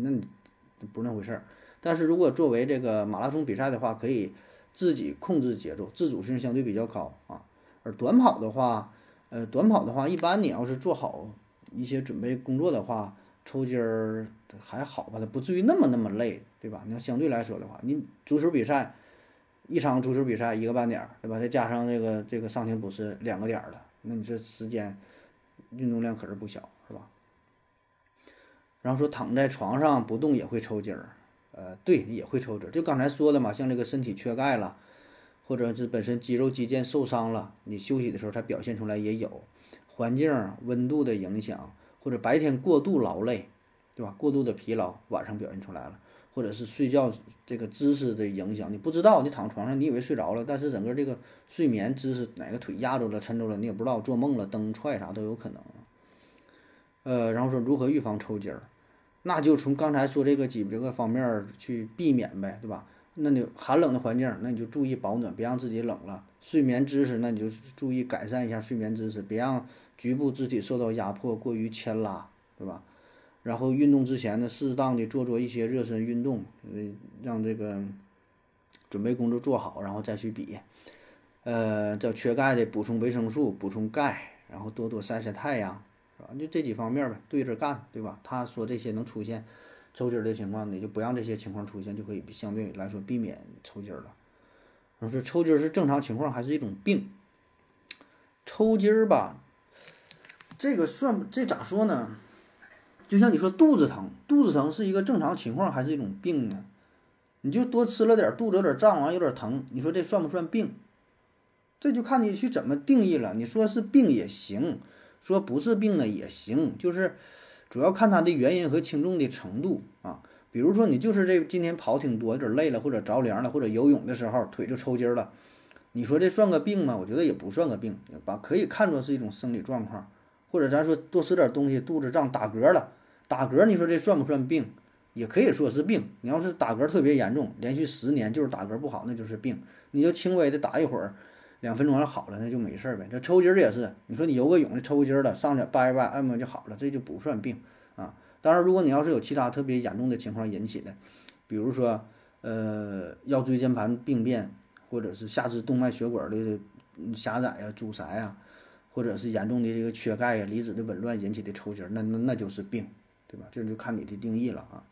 [SPEAKER 2] 那你不是那回事儿。但是如果作为这个马拉松比赛的话，可以自己控制节奏，自主性相对比较高啊。而短跑的话，呃，短跑的话，一般你要是做好一些准备工作的话。抽筋儿还好吧，它不至于那么那么累，对吧？你要相对来说的话，你足球比赛一场足球比赛一个半点儿，对吧？再加上这个这个上停补时两个点儿的，那你这时间运动量可是不小，是吧？然后说躺在床上不动也会抽筋儿，呃，对，也会抽筋。就刚才说的嘛，像这个身体缺钙了，或者是本身肌肉肌腱受伤了，你休息的时候才表现出来也有环境温度的影响。或者白天过度劳累，对吧？过度的疲劳，晚上表现出来了，或者是睡觉这个姿势的影响，你不知道，你躺床上，你以为睡着了，但是整个这个睡眠姿势哪个腿压着了、抻着了，你也不知道，做梦了、蹬踹啥都有可能。呃，然后说如何预防抽筋儿，那就从刚才说这个几个方面去避免呗，对吧？那你寒冷的环境，那你就注意保暖，别让自己冷了。睡眠姿势，那你就注意改善一下睡眠姿势，别让。局部肢体受到压迫，过于牵拉，对吧？然后运动之前呢，适当的做做一些热身运动，嗯，让这个准备工作做好，然后再去比。呃，叫缺钙的补充维生素，补充钙，然后多多晒晒太阳，是吧？就这几方面呗，对着干，对吧？他说这些能出现抽筋的情况，你就不让这些情况出现，就可以相对来说避免抽筋了。我说抽筋是正常情况还是一种病？抽筋儿吧。这个算这咋说呢？就像你说肚子疼，肚子疼是一个正常情况还是一种病呢？你就多吃了点，肚子有点胀，完有点疼，你说这算不算病？这就看你去怎么定义了。你说是病也行，说不是病呢也行，就是主要看它的原因和轻重的程度啊。比如说你就是这今天跑挺多，有点累了，或者着凉了，或者游泳的时候腿就抽筋了，你说这算个病吗？我觉得也不算个病，把可以看作是一种生理状况，或者咱说多吃点东西，肚子胀打嗝了，打嗝你说这算不算病？也可以说是病。你要是打嗝特别严重，连续十年就是打嗝不好，那就是病。你就轻微的打一会儿，两分钟要好了，那就没事儿呗。这抽筋儿也是，你说你游个泳抽筋儿了，上去掰一掰按摩就好了，这就不算病啊。当然，如果你要是有其他特别严重的情况引起的，比如说呃腰椎间盘病变，或者是下肢动脉血管的狭窄呀、阻塞啊，或者是严重的这个缺钙呀、离子的紊乱引起的抽筋儿，那那那就是病，对吧？这就看你的定义了啊。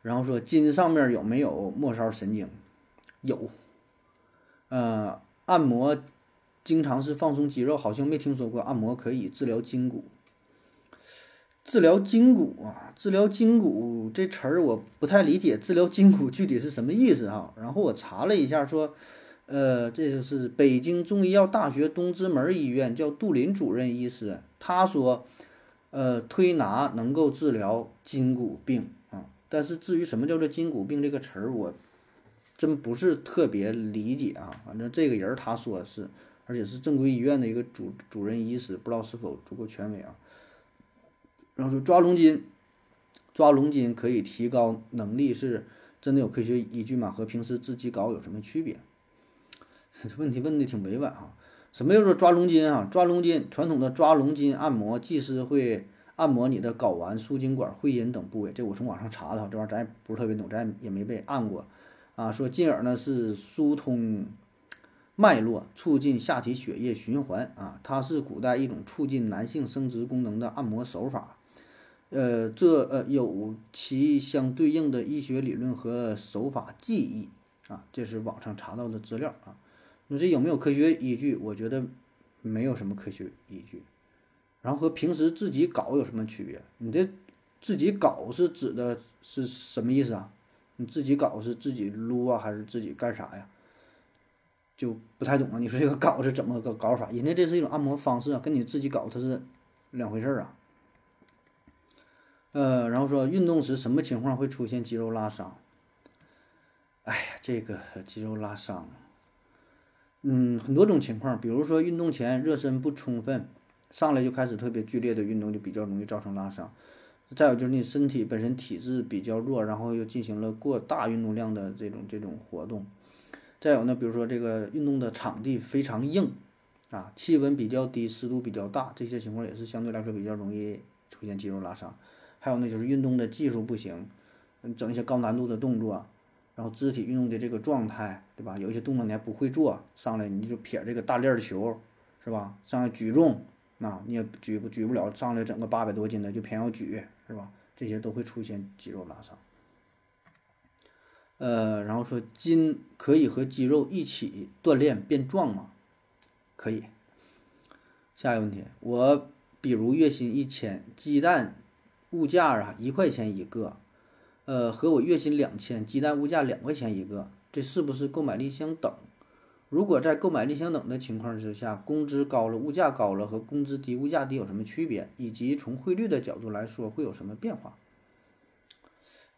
[SPEAKER 2] 然后说筋上面有没有末梢神经？有。呃，按摩经常是放松肌肉，好像没听说过按摩可以治疗筋骨。治疗筋骨啊，治疗筋骨这词儿我不太理解，治疗筋骨具体是什么意思啊？然后我查了一下，说，呃，这就是北京中医药大学东直门医院叫杜林主任医师，他说，呃，推拿能够治疗筋骨病啊。但是至于什么叫做筋骨病这个词儿，我真不是特别理解啊。反正这个人他说是，而且是正规医院的一个主主任医师，不知道是否足够权威啊。然后说抓龙筋，抓龙筋可以提高能力，是真的有科学依据吗？和平时自己搞有什么区别？问题问的挺委婉啊。什么叫做抓龙筋啊？抓龙筋，传统的抓龙筋按摩，技师会。按摩你的睾丸、输精管、会阴等部位，这我从网上查的，这玩意儿咱也不是特别懂，咱也没被按过啊。说进而呢是疏通脉络，促进下体血液循环啊。它是古代一种促进男性生殖功能的按摩手法，呃，这呃有其相对应的医学理论和手法技艺啊。这是网上查到的资料啊。那这有没有科学依据？我觉得没有什么科学依据。然后和平时自己搞有什么区别？你这自己搞是指的是什么意思啊？你自己搞是自己撸啊，还是自己干啥呀？就不太懂了。你说这个搞是怎么个搞法？人家这是一种按摩方式啊，跟你自己搞它是两回事儿啊。呃，然后说运动时什么情况会出现肌肉拉伤？哎呀，这个肌肉拉伤，嗯，很多种情况，比如说运动前热身不充分。上来就开始特别剧烈的运动，就比较容易造成拉伤。再有就是你身体本身体质比较弱，然后又进行了过大运动量的这种这种活动。再有呢，比如说这个运动的场地非常硬，啊，气温比较低，湿度比较大，这些情况也是相对来说比较容易出现肌肉拉伤。还有呢，就是运动的技术不行，整一些高难度的动作，然后肢体运动的这个状态，对吧？有一些动作你还不会做，上来你就撇这个大链球，是吧？上来举重。那你也举不举不了，上来整个八百多斤的就偏要举，是吧？这些都会出现肌肉拉伤。呃，然后说筋可以和肌肉一起锻炼变壮吗？可以。下一个问题，我比如月薪一千，鸡蛋物价啊一块钱一个，呃，和我月薪两千，鸡蛋物价两块钱一个，这是不是购买力相等？如果在购买力相等的情况之下，工资高了，物价高了，和工资低、物价低有什么区别？以及从汇率的角度来说，会有什么变化？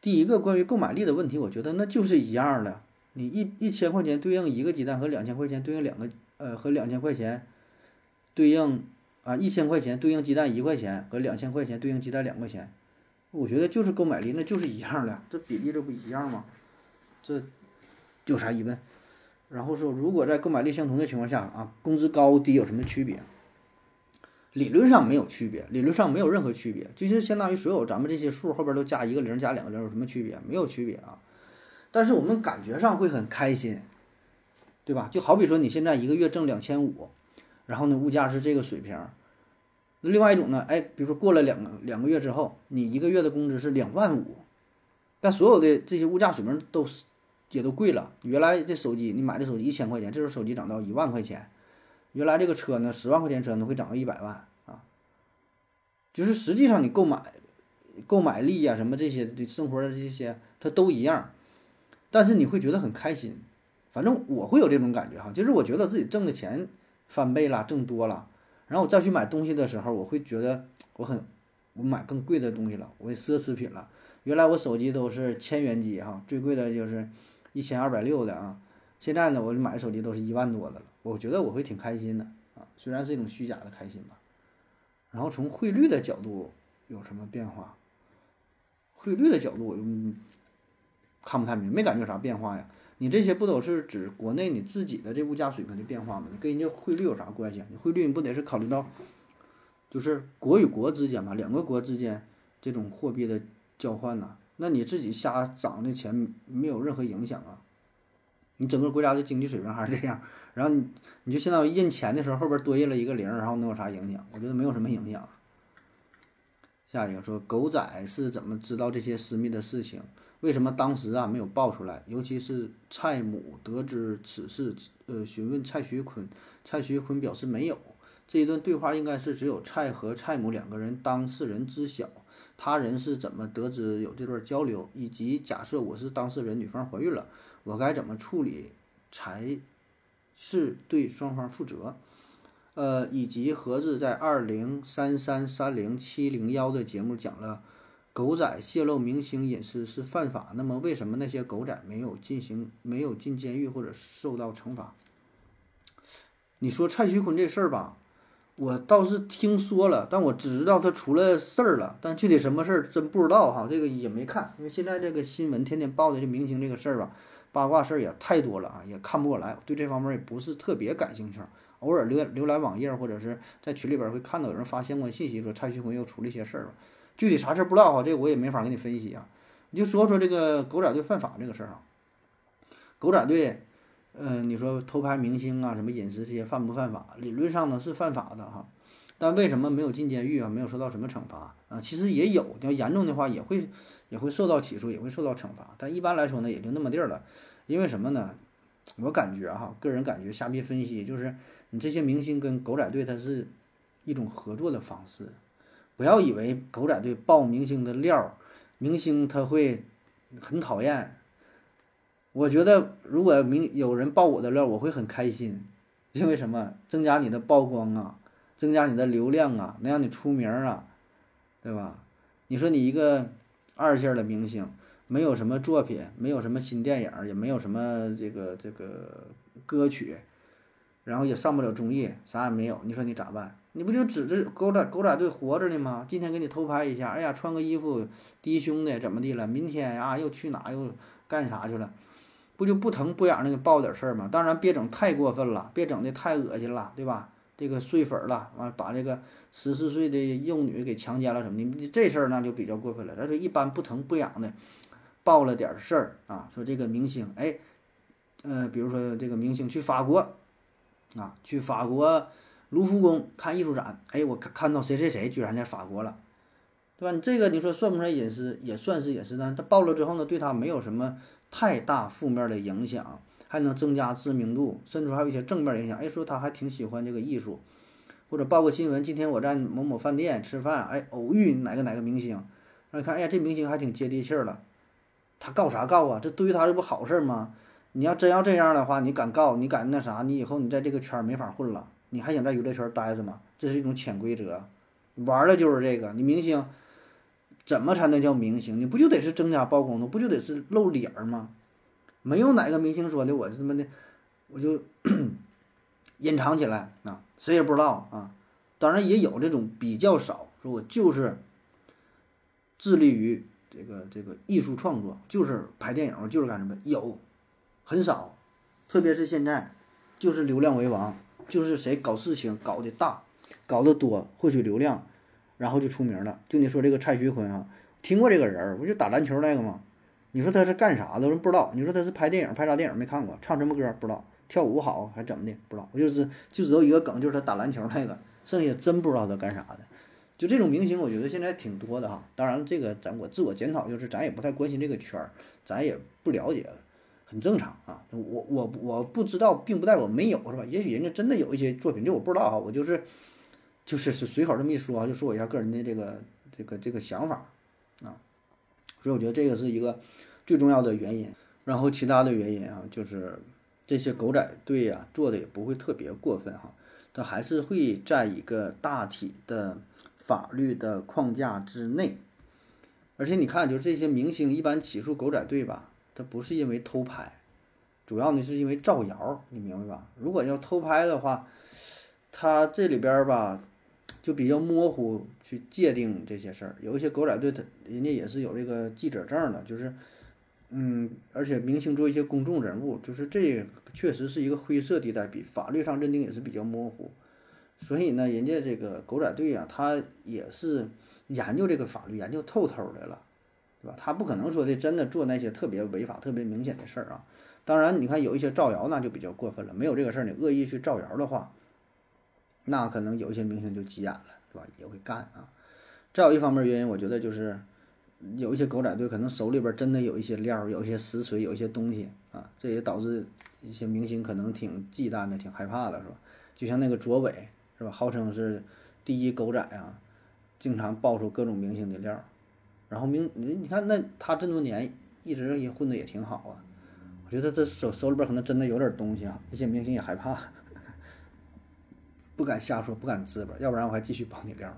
[SPEAKER 2] 第一个关于购买力的问题，我觉得那就是一样的。你一一千块钱对应一个鸡蛋，和两千块钱对应两个，呃，和两千块钱对应啊，一千块钱对应鸡蛋一块钱，和两千块钱对应鸡蛋两块钱，我觉得就是购买力，那就是一样的，这比例这不一样吗？这有啥疑问？然后说，如果在购买力相同的情况下啊，工资高低有什么区别？理论上没有区别，理论上没有任何区别，就是相当于所有咱们这些数后边都加一个零，加两个零，有什么区别？没有区别啊。但是我们感觉上会很开心，对吧？就好比说你现在一个月挣两千五，然后呢，物价是这个水平。那另外一种呢，哎，比如说过了两两个月之后，你一个月的工资是两万五，但所有的这些物价水平都是。也都贵了。原来这手机你买的手机一千块钱，这时候手机涨到一万块钱。原来这个车呢，十万块钱车呢会涨到一百万啊。就是实际上你购买购买力呀，什么这些对生活的这些，它都一样。但是你会觉得很开心，反正我会有这种感觉哈，就是我觉得自己挣的钱翻倍了，挣多了，然后我再去买东西的时候，我会觉得我很我买更贵的东西了，我奢侈品了。原来我手机都是千元机哈，最贵的就是一千二百六的啊，现在呢，我买手机都是一万多的了，我觉得我会挺开心的啊，虽然是一种虚假的开心吧。然后从汇率的角度有什么变化？汇率的角度我就看不太明，没感觉啥变化呀。你这些不都是指国内你自己的这物价水平的变化吗？你跟人家汇率有啥关系啊？你汇率你不得是考虑到，就是国与国之间嘛，两个国之间这种货币的交换呐？那你自己瞎涨的钱没有任何影响啊。你整个国家的经济水平还是这样，然后你你就相当于印钱的时候后边多印了一个零，然后能有啥影响？我觉得没有什么影响。下一个说狗仔是怎么知道这些私密的事情？为什么当时啊没有爆出来？尤其是蔡母得知此事，呃，询问蔡徐坤，蔡徐坤表示没有。这一段对话应该是只有蔡和蔡母两个人当事人知晓，他人是怎么得知有这段交流？以及假设我是当事人，女方怀孕了，我该怎么处理才是对双方负责？呃，以及盒子在二零三三三零七零幺的节目讲了。狗仔泄露明星隐私是犯法，那么为什么那些狗仔没有进行没有进监狱或者受到惩罚？你说蔡徐坤这事儿吧，我倒是听说了，但我只知道他出了事儿了，但具体什么事儿真不知道哈，这个也没看，因为现在这个新闻天天报的这明星这个事儿吧，八卦事儿也太多了啊，也看不过来，对这方面也不是特别感兴趣，偶尔浏浏览网页或者是在群里边会看到有人发相关信息，说蔡徐坤又出了一些事儿。具体啥事儿不知道哈，这我也没法给你分析啊。你就说说这个狗仔队犯法这个事儿啊。狗仔队，嗯，你说偷拍明星啊，什么隐私这些犯不犯法？理论上呢是犯法的哈，但为什么没有进监狱啊？没有受到什么惩罚啊？其实也有，要严重的话也会也会受到起诉，也会受到惩罚。但一般来说呢，也就那么地儿了。因为什么呢？我感觉哈，个人感觉瞎逼分析，就是你这些明星跟狗仔队，它是一种合作的方式。不要以为狗仔队爆明星的料，明星他会很讨厌。我觉得如果明有人爆我的料，我会很开心，因为什么？增加你的曝光啊，增加你的流量啊，能让你出名啊，对吧？你说你一个二线的明星，没有什么作品，没有什么新电影，也没有什么这个这个歌曲，然后也上不了综艺，啥也没有，你说你咋办？你不就指着狗仔狗仔队活着呢吗？今天给你偷拍一下，哎呀，穿个衣服低胸的怎么地了？明天啊又去哪又干啥去了？不就不疼不痒的给报点事儿吗？当然别整太过分了，别整的太恶心了，对吧？这个碎粉了，完把这个十四岁的幼女给强奸了什么的，你这事儿那就比较过分了。咱说一般不疼不痒的报了点事儿啊，说这个明星哎，呃，比如说这个明星去法国啊，去法国。卢浮宫看艺术展，哎，我看看到谁谁谁居然在法国了，对吧？你这个你说算不算隐私？也算是隐私呢。他爆了之后呢，对他没有什么太大负面的影响，还能增加知名度，甚至还有一些正面影响。哎，说他还挺喜欢这个艺术，或者报个新闻，今天我在某某饭店吃饭，哎，偶遇哪个哪个明星，让你看，哎呀，这明星还挺接地气儿了。他告啥告啊？这对于他这不好事儿吗？你要真要这样的话，你敢告？你敢那啥？你以后你在这个圈儿没法混了。你还想在娱乐圈待着吗？这是一种潜规则，玩的就是这个。你明星怎么才能叫明星？你不就得是增加曝光度，不就得是露脸吗？没有哪个明星说的我他妈的我就 隐藏起来啊，谁也不知道啊。当然也有这种比较少，说我就是致力于这个这个艺术创作，就是拍电影，就是干什么，有很少，特别是现在就是流量为王。就是谁搞事情搞得大，搞得多，获取流量，然后就出名了。就你说这个蔡徐坤啊，听过这个人儿，不就打篮球那个吗？你说他是干啥的？人不知道。你说他是拍电影，拍啥电影没看过？唱什么歌不知道？跳舞好还怎么的？不知道。我就是就只有一个梗，就是他打篮球那个，剩下真不知道他干啥的。就这种明星，我觉得现在挺多的哈。当然，这个咱我自我检讨就是，咱也不太关心这个圈儿，咱也不了解。很正常啊，我我我不知道，并不代表没有，是吧？也许人家真的有一些作品，这我不知道哈。我就是就是随口这么一说啊，就说我一下个人的这个这个这个想法啊。所以我觉得这个是一个最重要的原因。然后其他的原因啊，就是这些狗仔队呀做的也不会特别过分哈，他还是会在一个大体的法律的框架之内。而且你看，就是这些明星一般起诉狗仔队吧，他不是因为偷拍，主要呢是因为造谣，你明白吧？如果要偷拍的话，他这里边吧就比较模糊去界定这些事儿。有一些狗仔队，他人家也是有这个记者证的，就是嗯，而且明星做一些公众人物，就是这确实是一个灰色地带，比法律上认定也是比较模糊。所以呢，人家这个狗仔队啊，他也是。研究这个法律研究透透的了，对吧？他不可能说的真的做那些特别违法、特别明显的事儿啊。当然，你看有一些造谣那就比较过分了。没有这个事儿，你恶意去造谣的话，那可能有一些明星就急眼了，是吧？也会干啊。再有一方面原因，我觉得就是有一些狗仔队可能手里边真的有一些料，有一些实锤，有一些东西啊，这也导致一些明星可能挺忌惮的、挺害怕的，是吧？就像那个卓伟，是吧？号称是第一狗仔啊。经常爆出各种明星的料，然后明你你看那他这么多年一直也混的也挺好啊，我觉得这手手里边可能真的有点东西啊，一些明星也害怕，不敢瞎说，不敢滋吧，要不然我还继续爆你料。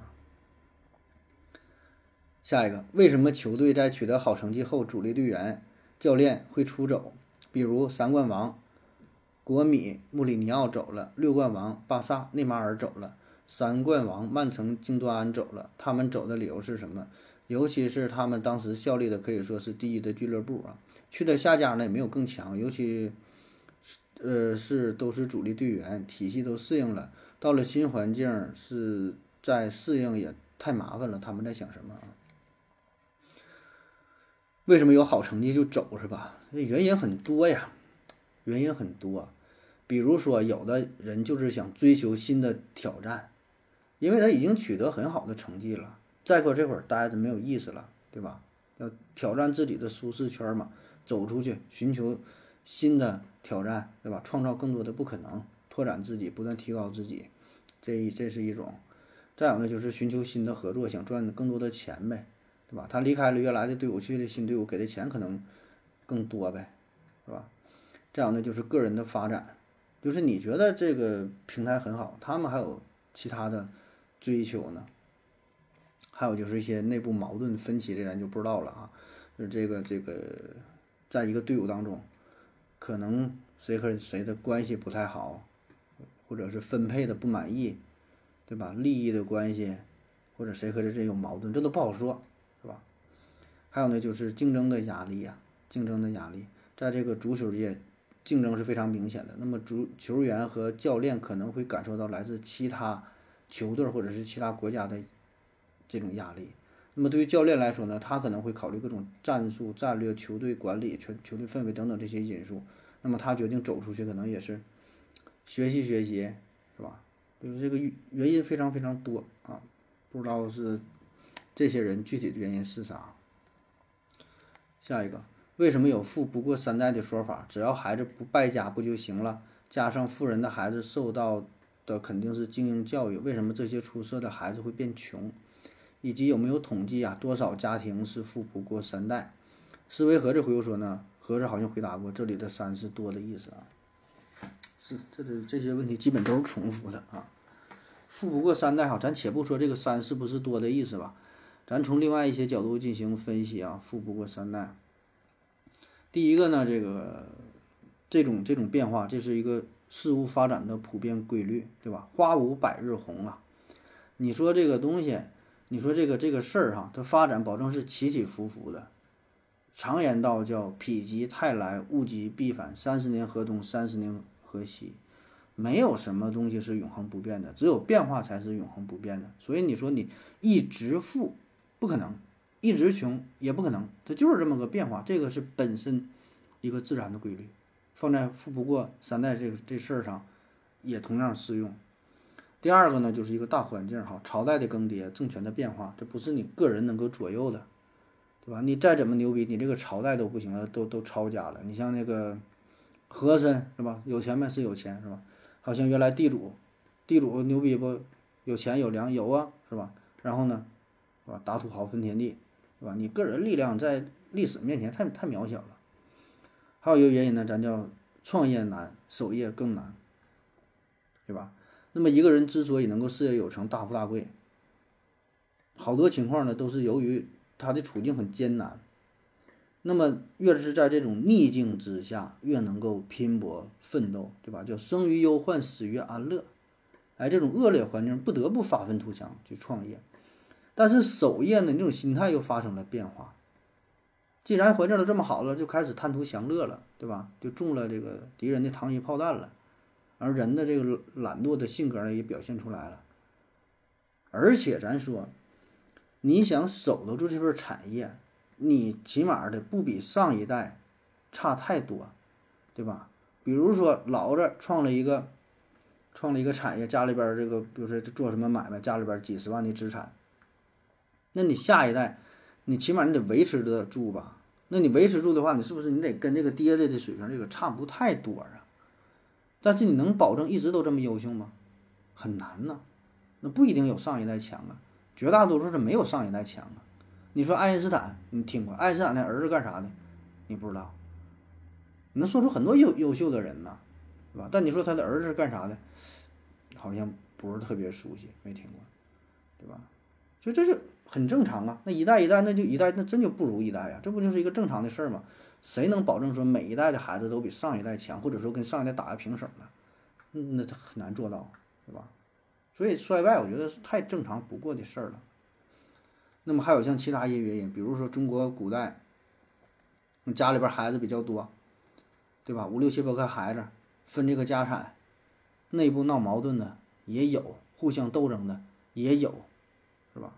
[SPEAKER 2] 下一个，为什么球队在取得好成绩后，主力队员、教练会出走？比如三冠王国米穆里尼奥走了，六冠王巴萨内马尔走了。三冠王曼城京多安走了，他们走的理由是什么？尤其是他们当时效力的可以说是第一的俱乐部啊，去的下家呢也没有更强，尤其是，呃是都是主力队员，体系都适应了，到了新环境是在适应也太麻烦了。他们在想什么啊？为什么有好成绩就走是吧？那原因很多呀，原因很多，比如说有的人就是想追求新的挑战。因为他已经取得很好的成绩了，再说这会儿待着没有意思了，对吧？要挑战自己的舒适圈嘛，走出去寻求新的挑战，对吧？创造更多的不可能，拓展自己，不断提高自己，这这是一种。再有呢，就是寻求新的合作，想赚更多的钱呗，对吧？他离开了原来的队伍，去的新队伍，给的钱可能更多呗，是吧？再有呢，就是个人的发展，就是你觉得这个平台很好，他们还有其他的。追求呢，还有就是一些内部矛盾分歧的人就不知道了啊。就这个这个，在一个队伍当中，可能谁和谁的关系不太好，或者是分配的不满意，对吧？利益的关系，或者谁和谁有矛盾，这都不好说，是吧？还有呢，就是竞争的压力呀，竞争的压力，在这个足球界，竞争是非常明显的。那么足球员和教练可能会感受到来自其他。球队或者是其他国家的这种压力，那么对于教练来说呢，他可能会考虑各种战术、战略、球队管理、球球队氛围等等这些因素。那么他决定走出去，可能也是学习学习，是吧？就是这个原因非常非常多啊，不知道是这些人具体的原因是啥。下一个，为什么有富不过三代的说法？只要孩子不败家不就行了？加上富人的孩子受到。的肯定是精英教育，为什么这些出色的孩子会变穷？以及有没有统计啊？多少家庭是富不过三代？思维盒子回复说呢？盒子好像回答过，这里的三是多的意思啊。是，这这这些问题基本都是重复的啊。富不过三代哈，咱且不说这个三是不是多的意思吧，咱从另外一些角度进行分析啊。富不过三代，第一个呢，这个这种这种变化，这是一个。事物发展的普遍规律，对吧？花无百日红啊！你说这个东西，你说这个这个事儿哈，它发展保证是起起伏伏的。常言道叫“否极泰来，物极必反”，三十年河东，三十年河西，没有什么东西是永恒不变的，只有变化才是永恒不变的。所以你说你一直富不可能，一直穷也不可能，它就是这么个变化，这个是本身一个自然的规律。放在富不过三代这个这事儿上，也同样适用。第二个呢，就是一个大环境哈，朝代的更迭，政权的变化，这不是你个人能够左右的，对吧？你再怎么牛逼，你这个朝代都不行了，都都抄家了。你像那个和珅是吧？有钱呗是有钱是吧？好像原来地主，地主牛逼不？有钱有粮有啊是吧？然后呢，是吧？打土豪分田地，是吧？你个人力量在历史面前太太渺小了。还有一个原因呢，咱叫创业难，守业更难，对吧？那么一个人之所以能够事业有成、大富大贵，好多情况呢都是由于他的处境很艰难。那么越是在这种逆境之下，越能够拼搏奋斗，对吧？叫生于忧患，死于安乐。哎，这种恶劣环境不得不发愤图强去创业，但是守业呢，你这种心态又发生了变化。既然环境都这么好了，就开始贪图享乐了，对吧？就中了这个敌人的糖衣炮弹了，而人的这个懒惰的性格呢，也表现出来了。而且咱说，你想守得住这份产业。你起码的不比上一代差太多，对吧？比如说老子创了一个创了一个产业，家里边这个比如说做什么买卖，家里边几十万的资产，那你下一代，你起码你得维持得住吧？那你维持住的话，你是不是你得跟这个爹爹的水平这个差不太多啊？但是你能保证一直都这么优秀吗？很难呐，那不一定有上一代强啊，绝大多数是没有上一代强啊。你说爱因斯坦，你听过？爱因斯坦的儿子干啥的？你不知道？你能说出很多优优秀的人呐，是吧？但你说他的儿子是干啥的？好像不是特别熟悉，没听过，对吧？就这就很正常啊。那一代一代，那就一代那真就不如一代啊，这不就是一个正常的事儿吗？谁能保证说每一代的孩子都比上一代强，或者说跟上一代打个平手呢？那他很难做到，对吧？所以衰败，我觉得是太正常不过的事儿了。那么还有像其他一些原因，比如说中国古代，家里边孩子比较多，对吧？五六七八个孩子分这个家产，内部闹矛盾的也有，互相斗争的也有，是吧？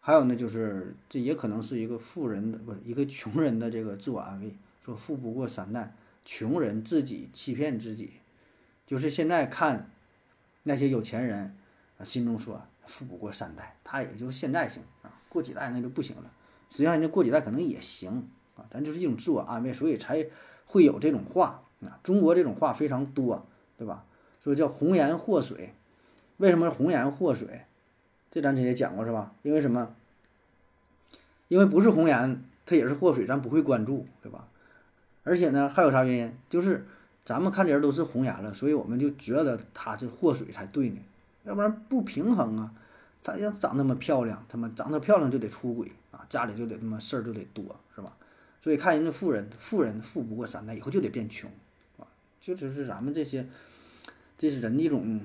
[SPEAKER 2] 还有呢，就是这也可能是一个富人的不是一个穷人的这个自我安慰，说富不过三代，穷人自己欺骗自己，就是现在看那些有钱人啊，心中说。富不过三代，他也就现在行啊，过几代那就不行了。实际上人家过几代可能也行啊，咱就是一种自我安慰，所以才会有这种话啊。中国这种话非常多，对吧？说叫红颜祸水，为什么红颜祸水？这咱之前讲过是吧？因为什么？因为不是红颜，它也是祸水，咱不会关注，对吧？而且呢，还有啥原因？就是咱们看的人都是红颜了，所以我们就觉得他是祸水才对呢。要不然不平衡啊！她要长那么漂亮，他妈长得漂亮就得出轨啊，家里就得他妈事儿就得多，是吧？所以看人家富人，富人富不过三代，以后就得变穷，啊，就只是咱们这些，这是人的一种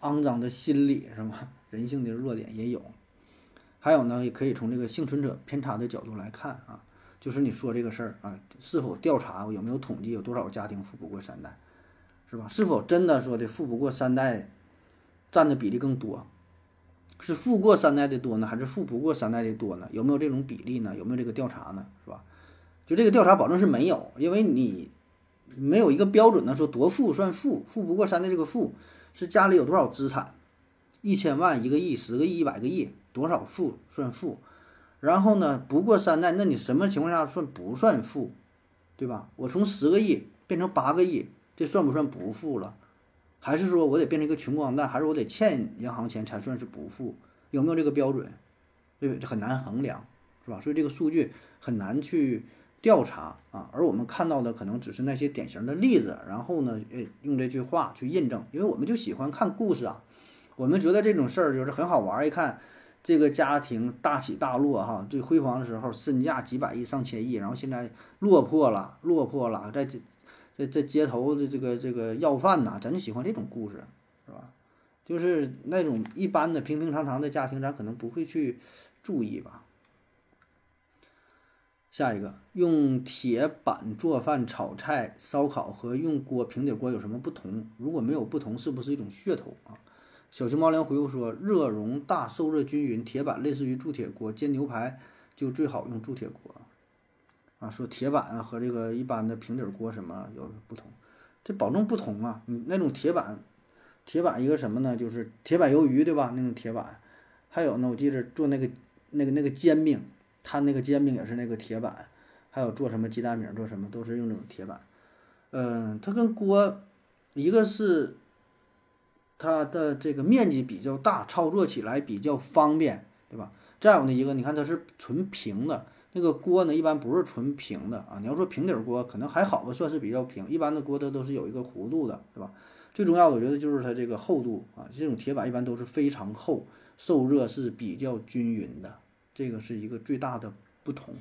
[SPEAKER 2] 肮脏的心理，是吧？人性的弱点也有。还有呢，也可以从这个幸存者偏差的角度来看啊，就是你说这个事儿啊，是否调查有没有统计有多少家庭富不过三代，是吧？是否真的说的富不过三代？占的比例更多，是富过三代的多呢，还是富不过三代的多呢？有没有这种比例呢？有没有这个调查呢？是吧？就这个调查保证是没有，因为你没有一个标准呢，说多富算富，富不过三代这个富是家里有多少资产，一千万、一个亿、十个亿、一百个亿，多少富算富？然后呢，不过三代，那你什么情况下算不算富？对吧？我从十个亿变成八个亿，这算不算不富了？还是说我得变成一个穷光蛋，还是我得欠银行钱才算是不富？有没有这个标准？对，很难衡量，是吧？所以这个数据很难去调查啊。而我们看到的可能只是那些典型的例子，然后呢，呃，用这句话去印证，因为我们就喜欢看故事啊。我们觉得这种事儿就是很好玩儿。一看这个家庭大起大落，哈，最辉煌的时候身价几百亿、上千亿，然后现在落魄了，落魄了，在这。在在街头的这个这个要饭呐，咱就喜欢这种故事，是吧？就是那种一般的平平常常的家庭，咱可能不会去注意吧。下一个，用铁板做饭、炒菜、烧烤和用锅平底锅有什么不同？如果没有不同，是不是一种噱头啊？小熊猫粮回复说：热容大，受热均匀，铁板类似于铸铁锅，煎牛排就最好用铸铁锅。啊，说铁板和这个一般的平底锅什么有不同，这保证不同啊。你那种铁板，铁板一个什么呢？就是铁板鱿鱼，对吧？那种铁板，还有呢，我记着做那个那个那个煎饼，摊那个煎饼也是那个铁板，还有做什么鸡蛋饼，做什么都是用这种铁板。嗯，它跟锅，一个是它的这个面积比较大，操作起来比较方便，对吧？再有呢一个，你看它是纯平的。那个锅呢，一般不是纯平的啊。你要说平底锅，可能还好吧，算是比较平。一般的锅它都是有一个弧度的，对吧？最重要的，我觉得就是它这个厚度啊。这种铁板一般都是非常厚，受热是比较均匀的，这个是一个最大的不同。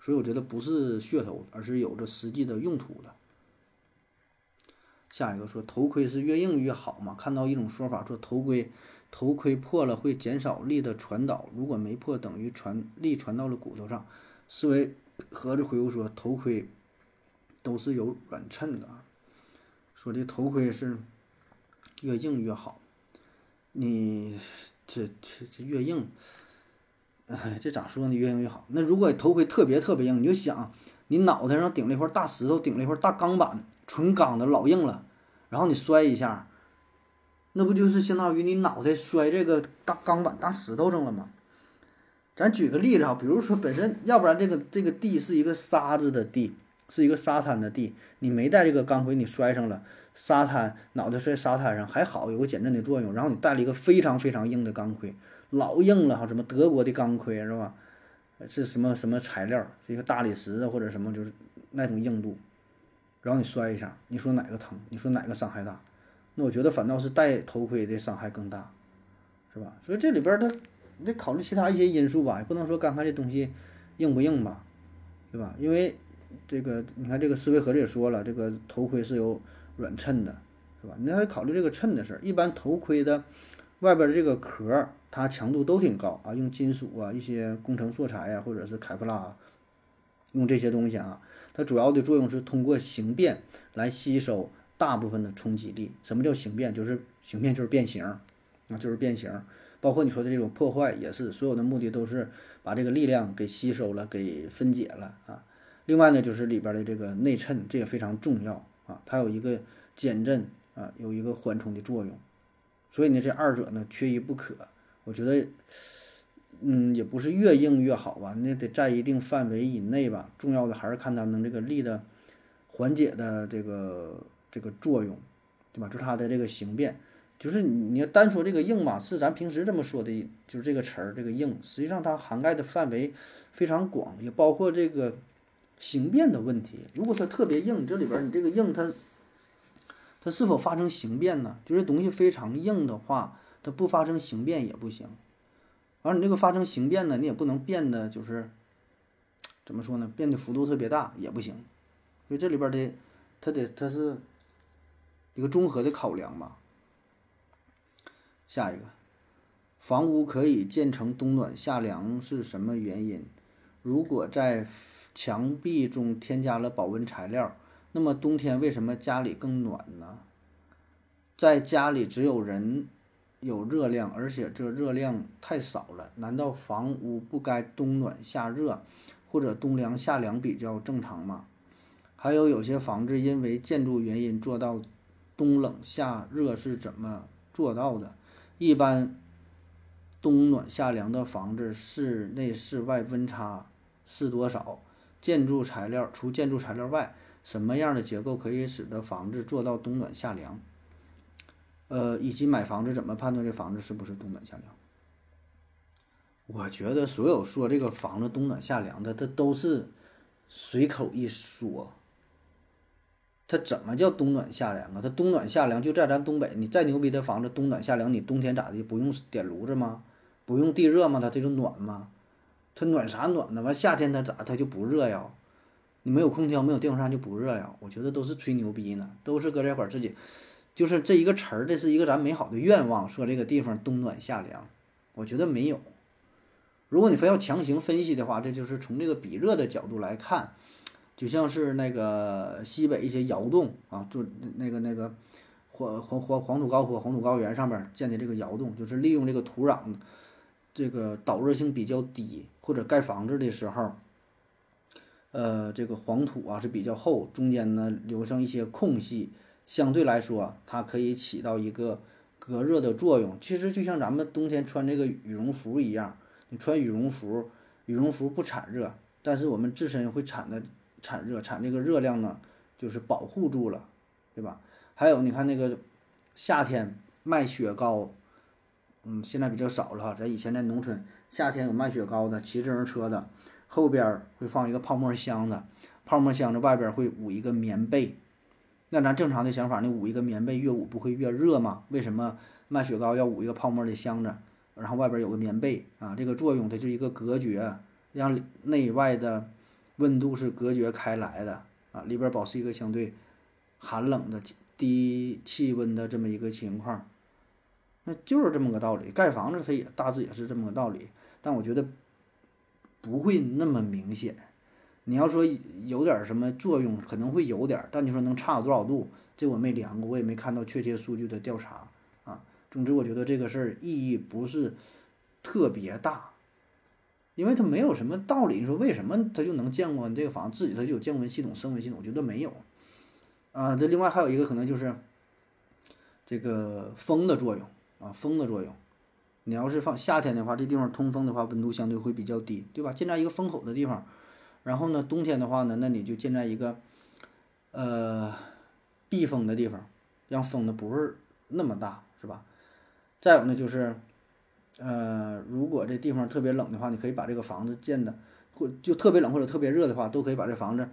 [SPEAKER 2] 所以我觉得不是噱头，而是有着实际的用途的。下一个说头盔是越硬越好嘛？看到一种说法说头盔头盔破了会减少力的传导，如果没破，等于传力传到了骨头上。思维盒子回复说头盔都是有软衬的。说这头盔是越硬越好，你这这这越硬，哎，这咋说呢？越硬越好。那如果头盔特别特别硬，你就想，你脑袋上顶了一块大石头，顶了一块大钢板，纯钢的老硬了，然后你摔一下，那不就是相当于你脑袋摔这个大钢板、大石头上了吗？咱举个例子哈，比如说本身，要不然这个这个地是一个沙子的地。是一个沙滩的地，你没带这个钢盔，你摔上了沙滩，脑袋摔沙滩上还好，有个减震的作用。然后你带了一个非常非常硬的钢盔，老硬了哈，什么德国的钢盔是吧？是什么什么材料？一个大理石或者什么，就是那种硬度。然后你摔一下，你说哪个疼？你说哪个伤害大？那我觉得反倒是戴头盔的伤害更大，是吧？所以这里边它你得考虑其他一些因素吧，也不能说刚才这东西硬不硬吧，对吧？因为。这个你看，这个思维盒子也说了，这个头盔是有软衬的，是吧？你还考虑这个衬的事儿。一般头盔的外边的这个壳，它强度都挺高啊，用金属啊、一些工程素材呀，或者是凯夫拉，用这些东西啊，它主要的作用是通过形变来吸收大部分的冲击力。什么叫形变？就是形变就是变形，啊，就是变形。包括你说的这种破坏也是，所有的目的都是把这个力量给吸收了，给分解了啊。另外呢，就是里边的这个内衬，这也非常重要啊，它有一个减震啊，有一个缓冲的作用，所以呢，这二者呢缺一不可。我觉得，嗯，也不是越硬越好吧，那得在一定范围以内吧。重要的还是看它能这个力的缓解的这个这个作用，对吧？就是它的这个形变，就是你要单说这个硬吧，是咱平时这么说的，就是这个词儿，这个硬，实际上它涵盖的范围非常广，也包括这个。形变的问题，如果它特别硬，这里边你这个硬它，它是否发生形变呢？就是东西非常硬的话，它不发生形变也不行。而你这个发生形变呢，你也不能变的，就是怎么说呢？变的幅度特别大也不行。所以这里边的它得它是一个综合的考量吧。下一个，房屋可以建成冬暖夏凉是什么原因？如果在墙壁中添加了保温材料，那么冬天为什么家里更暖呢？在家里只有人有热量，而且这热量太少了，难道房屋不该冬暖夏热，或者冬凉夏凉比较正常吗？还有有些房子因为建筑原因做到冬冷夏热是怎么做到的？一般冬暖夏凉的房子，室内室外温差是多少？建筑材料除建筑材料外，什么样的结构可以使得房子做到冬暖夏凉？呃，以及买房子怎么判断这房子是不是冬暖夏凉？我觉得所有说这个房子冬暖夏凉的，它都是随口一说。它怎么叫冬暖夏凉啊？它冬暖夏凉就在咱东北，你再牛逼的房子冬暖夏凉，你冬天咋的？不用点炉子吗？不用地热吗？它这就暖吗？它暖啥暖呢？完夏天它咋它就不热呀？你没有空调没有电风扇就不热呀？我觉得都是吹牛逼呢，都是搁这块儿自己，就是这一个词儿，这是一个咱美好的愿望，说这个地方冬暖夏凉，我觉得没有。如果你非要强行分析的话，这就是从这个比热的角度来看，就像是那个西北一些窑洞啊，就那个那个黄黄黄黄土高坡、黄土高原上面建的这个窑洞，就是利用这个土壤。这个导热性比较低，或者盖房子的时候，呃，这个黄土啊是比较厚，中间呢留上一些空隙，相对来说，它可以起到一个隔热的作用。其实就像咱们冬天穿这个羽绒服一样，你穿羽绒服，羽绒服不产热，但是我们自身会产的产热，产这个热量呢，就是保护住了，对吧？还有你看那个夏天卖雪糕。嗯，现在比较少了哈。在以前在农村，夏天有卖雪糕的，骑自行车的，后边会放一个泡沫箱子，泡沫箱子外边会捂一个棉被。那咱正常的想法，你捂一个棉被越捂不会越热吗？为什么卖雪糕要捂一个泡沫的箱子，然后外边有个棉被啊？这个作用它就是一个隔绝，让内外的温度是隔绝开来的啊，里边保持一个相对寒冷的低气温的这么一个情况。那就是这么个道理，盖房子它也大致也是这么个道理，但我觉得不会那么明显。你要说有点什么作用，可能会有点，但你说能差多少度，这我没量过，我也没看到确切数据的调查啊。总之，我觉得这个事儿意义不是特别大，因为它没有什么道理。你说为什么它就能降温？这个房子自己它就有降温系统、升温系统，我觉得没有啊。这另外还有一个可能就是这个风的作用。啊，风的作用，你要是放夏天的话，这地方通风的话，温度相对会比较低，对吧？建在一个风口的地方，然后呢，冬天的话呢，那你就建在一个呃避风的地方，让风呢不是那么大，是吧？再有呢，就是呃，如果这地方特别冷的话，你可以把这个房子建的，或就特别冷或者特别热的话，都可以把这房子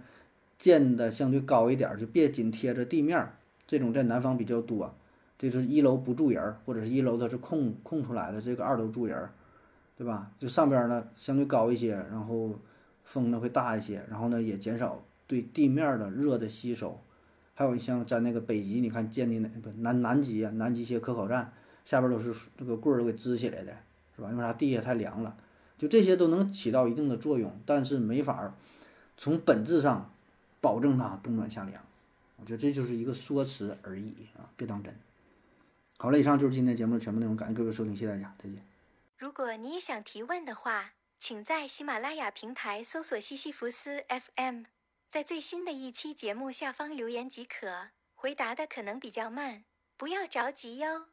[SPEAKER 2] 建的相对高一点，就别紧贴着地面，这种在南方比较多。就是一楼不住人儿，或者是一楼它是空空出来的，这个二楼住人儿，对吧？就上边呢相对高一些，然后风呢会大一些，然后呢也减少对地面的热的吸收。还有像在那个北极，你看建的哪不南南极啊，南极一些科考站下边都是这个棍儿给支起来的，是吧？因为啥？地下太凉了，就这些都能起到一定的作用，但是没法从本质上保证它冬暖夏凉。我觉得这就是一个说辞而已啊，别当真。好了，以上就是今天节目的全部内容，感谢各位收听，谢谢大家，再见。
[SPEAKER 3] 如果你也想提问的话，请在喜马拉雅平台搜索西西弗斯 FM，在最新的一期节目下方留言即可。回答的可能比较慢，不要着急哟。